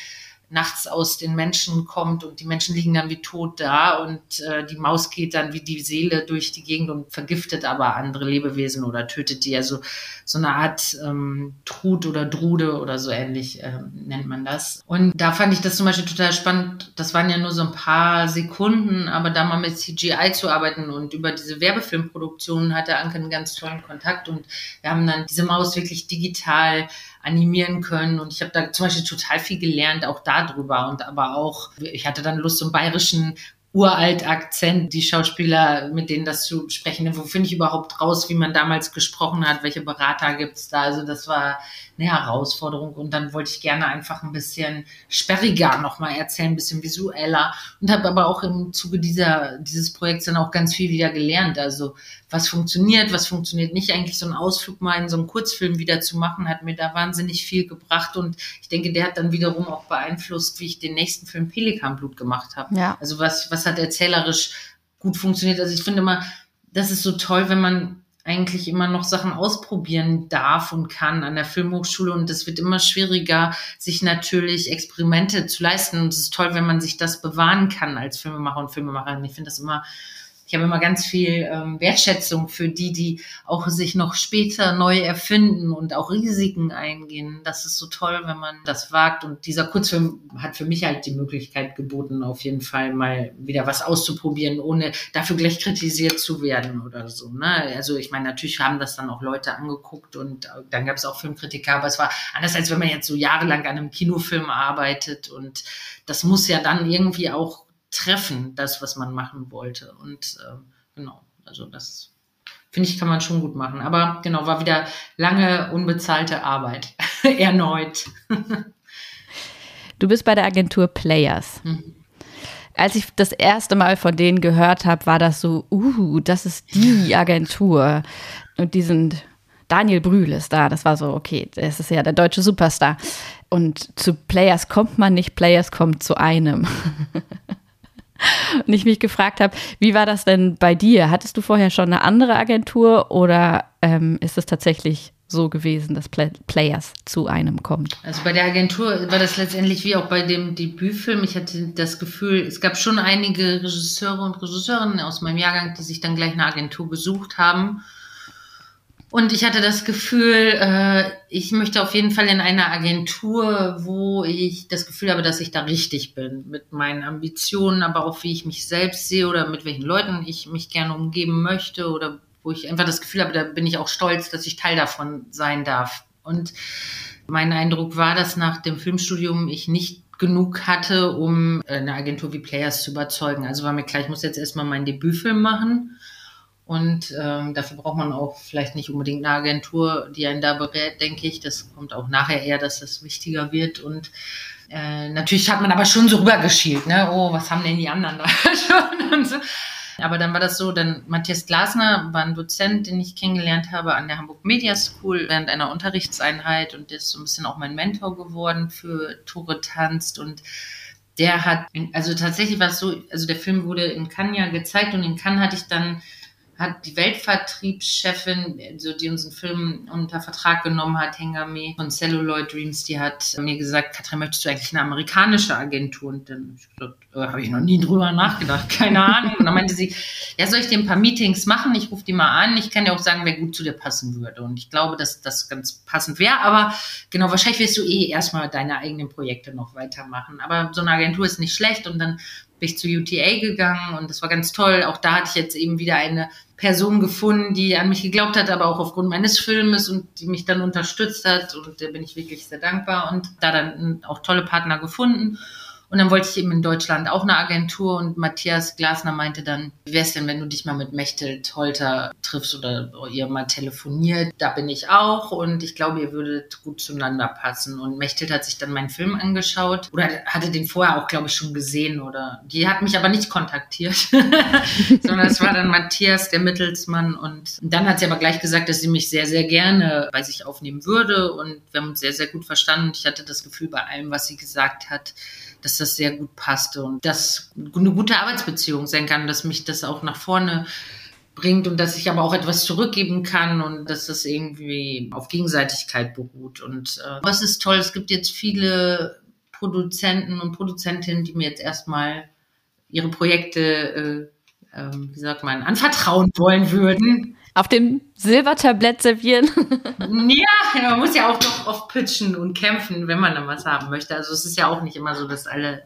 nachts aus den Menschen kommt und die Menschen liegen dann wie tot da und äh, die Maus geht dann wie die Seele durch die Gegend und vergiftet aber andere Lebewesen oder tötet die. Also so eine Art ähm, Trud oder Drude oder so ähnlich ähm, nennt man das. Und da fand ich das zum Beispiel total spannend. Das waren ja nur so ein paar Sekunden, aber da mal mit CGI zu arbeiten und über diese Werbefilmproduktion hatte Anke einen ganz tollen Kontakt und wir haben dann diese Maus wirklich digital animieren können. Und ich habe da zum Beispiel total viel gelernt, auch darüber. Und aber auch, ich hatte dann Lust, einen bayerischen Uralt-Akzent, die Schauspieler, mit denen das zu sprechen. Wo finde ich überhaupt raus, wie man damals gesprochen hat? Welche Berater gibt's da? Also das war eine Herausforderung. Und dann wollte ich gerne einfach ein bisschen sperriger nochmal erzählen, ein bisschen visueller. Und habe aber auch im Zuge dieser, dieses Projekts dann auch ganz viel wieder gelernt. Also was funktioniert, was funktioniert nicht. Eigentlich so einen Ausflug mal in so einen Kurzfilm wieder zu machen, hat mir da wahnsinnig viel gebracht. Und ich denke, der hat dann wiederum auch beeinflusst, wie ich den nächsten Film Pelikanblut gemacht habe. Ja. Also was, was hat erzählerisch gut funktioniert. Also ich finde immer, das ist so toll, wenn man eigentlich immer noch Sachen ausprobieren darf und kann an der Filmhochschule und es wird immer schwieriger, sich natürlich Experimente zu leisten und es ist toll, wenn man sich das bewahren kann als Filmemacher und Filmemacherin. Ich finde das immer ich habe immer ganz viel ähm, Wertschätzung für die, die auch sich noch später neu erfinden und auch Risiken eingehen. Das ist so toll, wenn man das wagt. Und dieser Kurzfilm hat für mich halt die Möglichkeit geboten, auf jeden Fall mal wieder was auszuprobieren, ohne dafür gleich kritisiert zu werden oder so. Ne? Also ich meine, natürlich haben das dann auch Leute angeguckt und dann gab es auch Filmkritiker, aber es war anders, als wenn man jetzt so jahrelang an einem Kinofilm arbeitet. Und das muss ja dann irgendwie auch treffen, das, was man machen wollte. Und äh, genau, also das finde ich, kann man schon gut machen. Aber genau, war wieder lange unbezahlte Arbeit. Erneut. Du bist bei der Agentur Players. Mhm. Als ich das erste Mal von denen gehört habe, war das so, uh, das ist die Agentur. Und die sind, Daniel Brühl ist da. Das war so, okay, das ist ja der deutsche Superstar. Und zu Players kommt man nicht, Players kommt zu einem. Und ich mich gefragt habe, wie war das denn bei dir? Hattest du vorher schon eine andere Agentur oder ähm, ist es tatsächlich so gewesen, dass Play Players zu einem kommt? Also bei der Agentur war das letztendlich wie auch bei dem Debütfilm. Ich hatte das Gefühl, es gab schon einige Regisseure und Regisseurinnen aus meinem Jahrgang, die sich dann gleich eine Agentur gesucht haben. Und ich hatte das Gefühl, äh, ich möchte auf jeden Fall in einer Agentur, wo ich das Gefühl habe, dass ich da richtig bin. Mit meinen Ambitionen, aber auch wie ich mich selbst sehe oder mit welchen Leuten ich mich gerne umgeben möchte oder wo ich einfach das Gefühl habe, da bin ich auch stolz, dass ich Teil davon sein darf. Und mein Eindruck war, dass nach dem Filmstudium ich nicht genug hatte, um eine Agentur wie Players zu überzeugen. Also war mir klar, ich muss jetzt erstmal meinen Debütfilm machen und ähm, dafür braucht man auch vielleicht nicht unbedingt eine Agentur, die einen da berät, denke ich. Das kommt auch nachher eher, dass das wichtiger wird. Und äh, natürlich hat man aber schon so rübergeschielt, ne? Oh, was haben denn die anderen da schon? Und so. Aber dann war das so, dann Matthias Glasner war ein Dozent, den ich kennengelernt habe an der Hamburg Media School während einer Unterrichtseinheit und der ist so ein bisschen auch mein Mentor geworden für Tore tanzt und der hat, also tatsächlich war es so, also der Film wurde in Cannes ja gezeigt und in Cannes hatte ich dann hat die Weltvertriebschefin, also die unseren Film unter Vertrag genommen hat, Hengame von Celluloid Dreams, die hat mir gesagt, Katrin, möchtest du eigentlich eine amerikanische Agentur? Und dann gesagt, äh, habe ich noch nie drüber nachgedacht, keine Ahnung. Und dann meinte sie, ja, soll ich dir ein paar Meetings machen? Ich rufe die mal an. Ich kann dir auch sagen, wer gut zu dir passen würde. Und ich glaube, dass das ganz passend wäre. Aber genau, wahrscheinlich wirst du eh erstmal deine eigenen Projekte noch weitermachen. Aber so eine Agentur ist nicht schlecht. Und dann bin ich zu UTA gegangen und das war ganz toll. Auch da hatte ich jetzt eben wieder eine Person gefunden, die an mich geglaubt hat, aber auch aufgrund meines Filmes und die mich dann unterstützt hat und der bin ich wirklich sehr dankbar und da dann auch tolle Partner gefunden. Und dann wollte ich eben in Deutschland auch eine Agentur und Matthias Glasner meinte dann, wie wär's denn, wenn du dich mal mit Mechthild Holter triffst oder ihr mal telefoniert? Da bin ich auch und ich glaube, ihr würdet gut zueinander passen. Und Mechthild hat sich dann meinen Film angeschaut oder hatte den vorher auch, glaube ich, schon gesehen oder die hat mich aber nicht kontaktiert, sondern es war dann Matthias, der Mittelsmann und dann hat sie aber gleich gesagt, dass sie mich sehr, sehr gerne bei sich aufnehmen würde und wir haben uns sehr, sehr gut verstanden. Ich hatte das Gefühl bei allem, was sie gesagt hat, dass das sehr gut passte und dass eine gute Arbeitsbeziehung sein kann, dass mich das auch nach vorne bringt und dass ich aber auch etwas zurückgeben kann und dass das irgendwie auf Gegenseitigkeit beruht. Und äh, was ist toll, es gibt jetzt viele Produzenten und Produzentinnen, die mir jetzt erstmal ihre Projekte, äh, äh, wie sagt man, anvertrauen wollen würden auf dem Silbertablett servieren. ja, man muss ja auch doch oft pitchen und kämpfen, wenn man dann was haben möchte. Also es ist ja auch nicht immer so, dass alle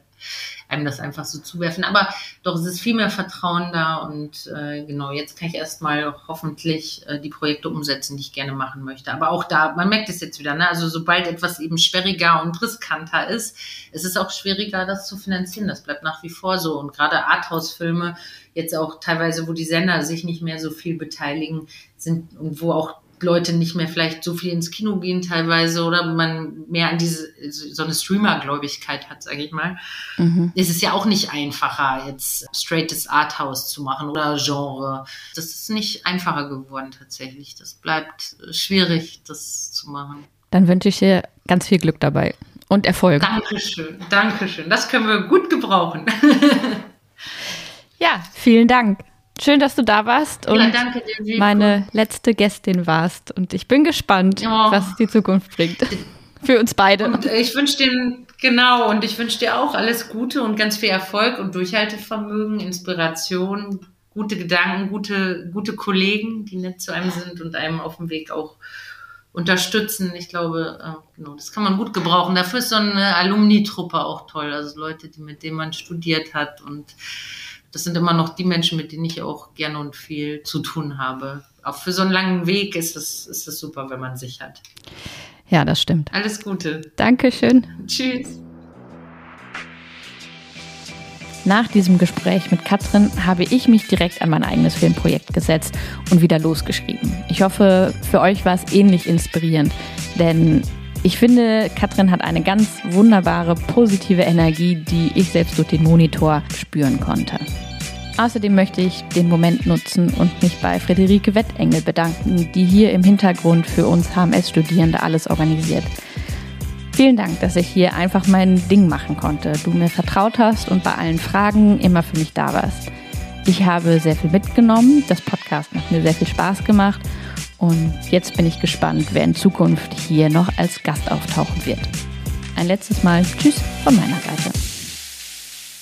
einem das einfach so zuwerfen. Aber doch, es ist viel mehr Vertrauen da und äh, genau, jetzt kann ich erstmal hoffentlich äh, die Projekte umsetzen, die ich gerne machen möchte. Aber auch da, man merkt es jetzt wieder, ne? also sobald etwas eben schwieriger und riskanter ist, es ist auch schwieriger, das zu finanzieren. Das bleibt nach wie vor so. Und gerade Arthouse-Filme, jetzt auch teilweise, wo die Sender sich nicht mehr so viel beteiligen, sind und wo auch Leute nicht mehr vielleicht so viel ins Kino gehen teilweise oder man mehr an diese so eine Streamer-Gläubigkeit hat, sage ich mal. Mhm. Es ist ja auch nicht einfacher, jetzt straightes Arthouse zu machen oder Genre. Das ist nicht einfacher geworden tatsächlich. Das bleibt schwierig, das zu machen. Dann wünsche ich dir ganz viel Glück dabei und Erfolg. Dankeschön, Dankeschön. Das können wir gut gebrauchen. ja, vielen Dank. Schön, dass du da warst und ja, dir, meine letzte Gästin warst. Und ich bin gespannt, oh. was die Zukunft bringt. Für uns beide. Und ich wünsche dir, genau, und ich wünsche dir auch alles Gute und ganz viel Erfolg und Durchhaltevermögen, Inspiration, gute Gedanken, gute, gute Kollegen, die nett zu einem sind und einem auf dem Weg auch unterstützen. Ich glaube, äh, genau, das kann man gut gebrauchen. Dafür ist so eine Alumni-Truppe auch toll. Also Leute, die mit denen man studiert hat und das sind immer noch die Menschen, mit denen ich auch gerne und viel zu tun habe. Auch für so einen langen Weg ist es, ist es super, wenn man sich hat. Ja, das stimmt. Alles Gute. Dankeschön. Tschüss. Nach diesem Gespräch mit Katrin habe ich mich direkt an mein eigenes Filmprojekt gesetzt und wieder losgeschrieben. Ich hoffe, für euch war es ähnlich inspirierend, denn ich finde, Katrin hat eine ganz wunderbare, positive Energie, die ich selbst durch den Monitor spüren konnte. Außerdem möchte ich den Moment nutzen und mich bei Friederike Wettengel bedanken, die hier im Hintergrund für uns HMS-Studierende alles organisiert. Vielen Dank, dass ich hier einfach mein Ding machen konnte, du mir vertraut hast und bei allen Fragen immer für mich da warst. Ich habe sehr viel mitgenommen, das Podcast hat mir sehr viel Spaß gemacht und jetzt bin ich gespannt, wer in Zukunft hier noch als Gast auftauchen wird. Ein letztes Mal Tschüss von meiner Seite.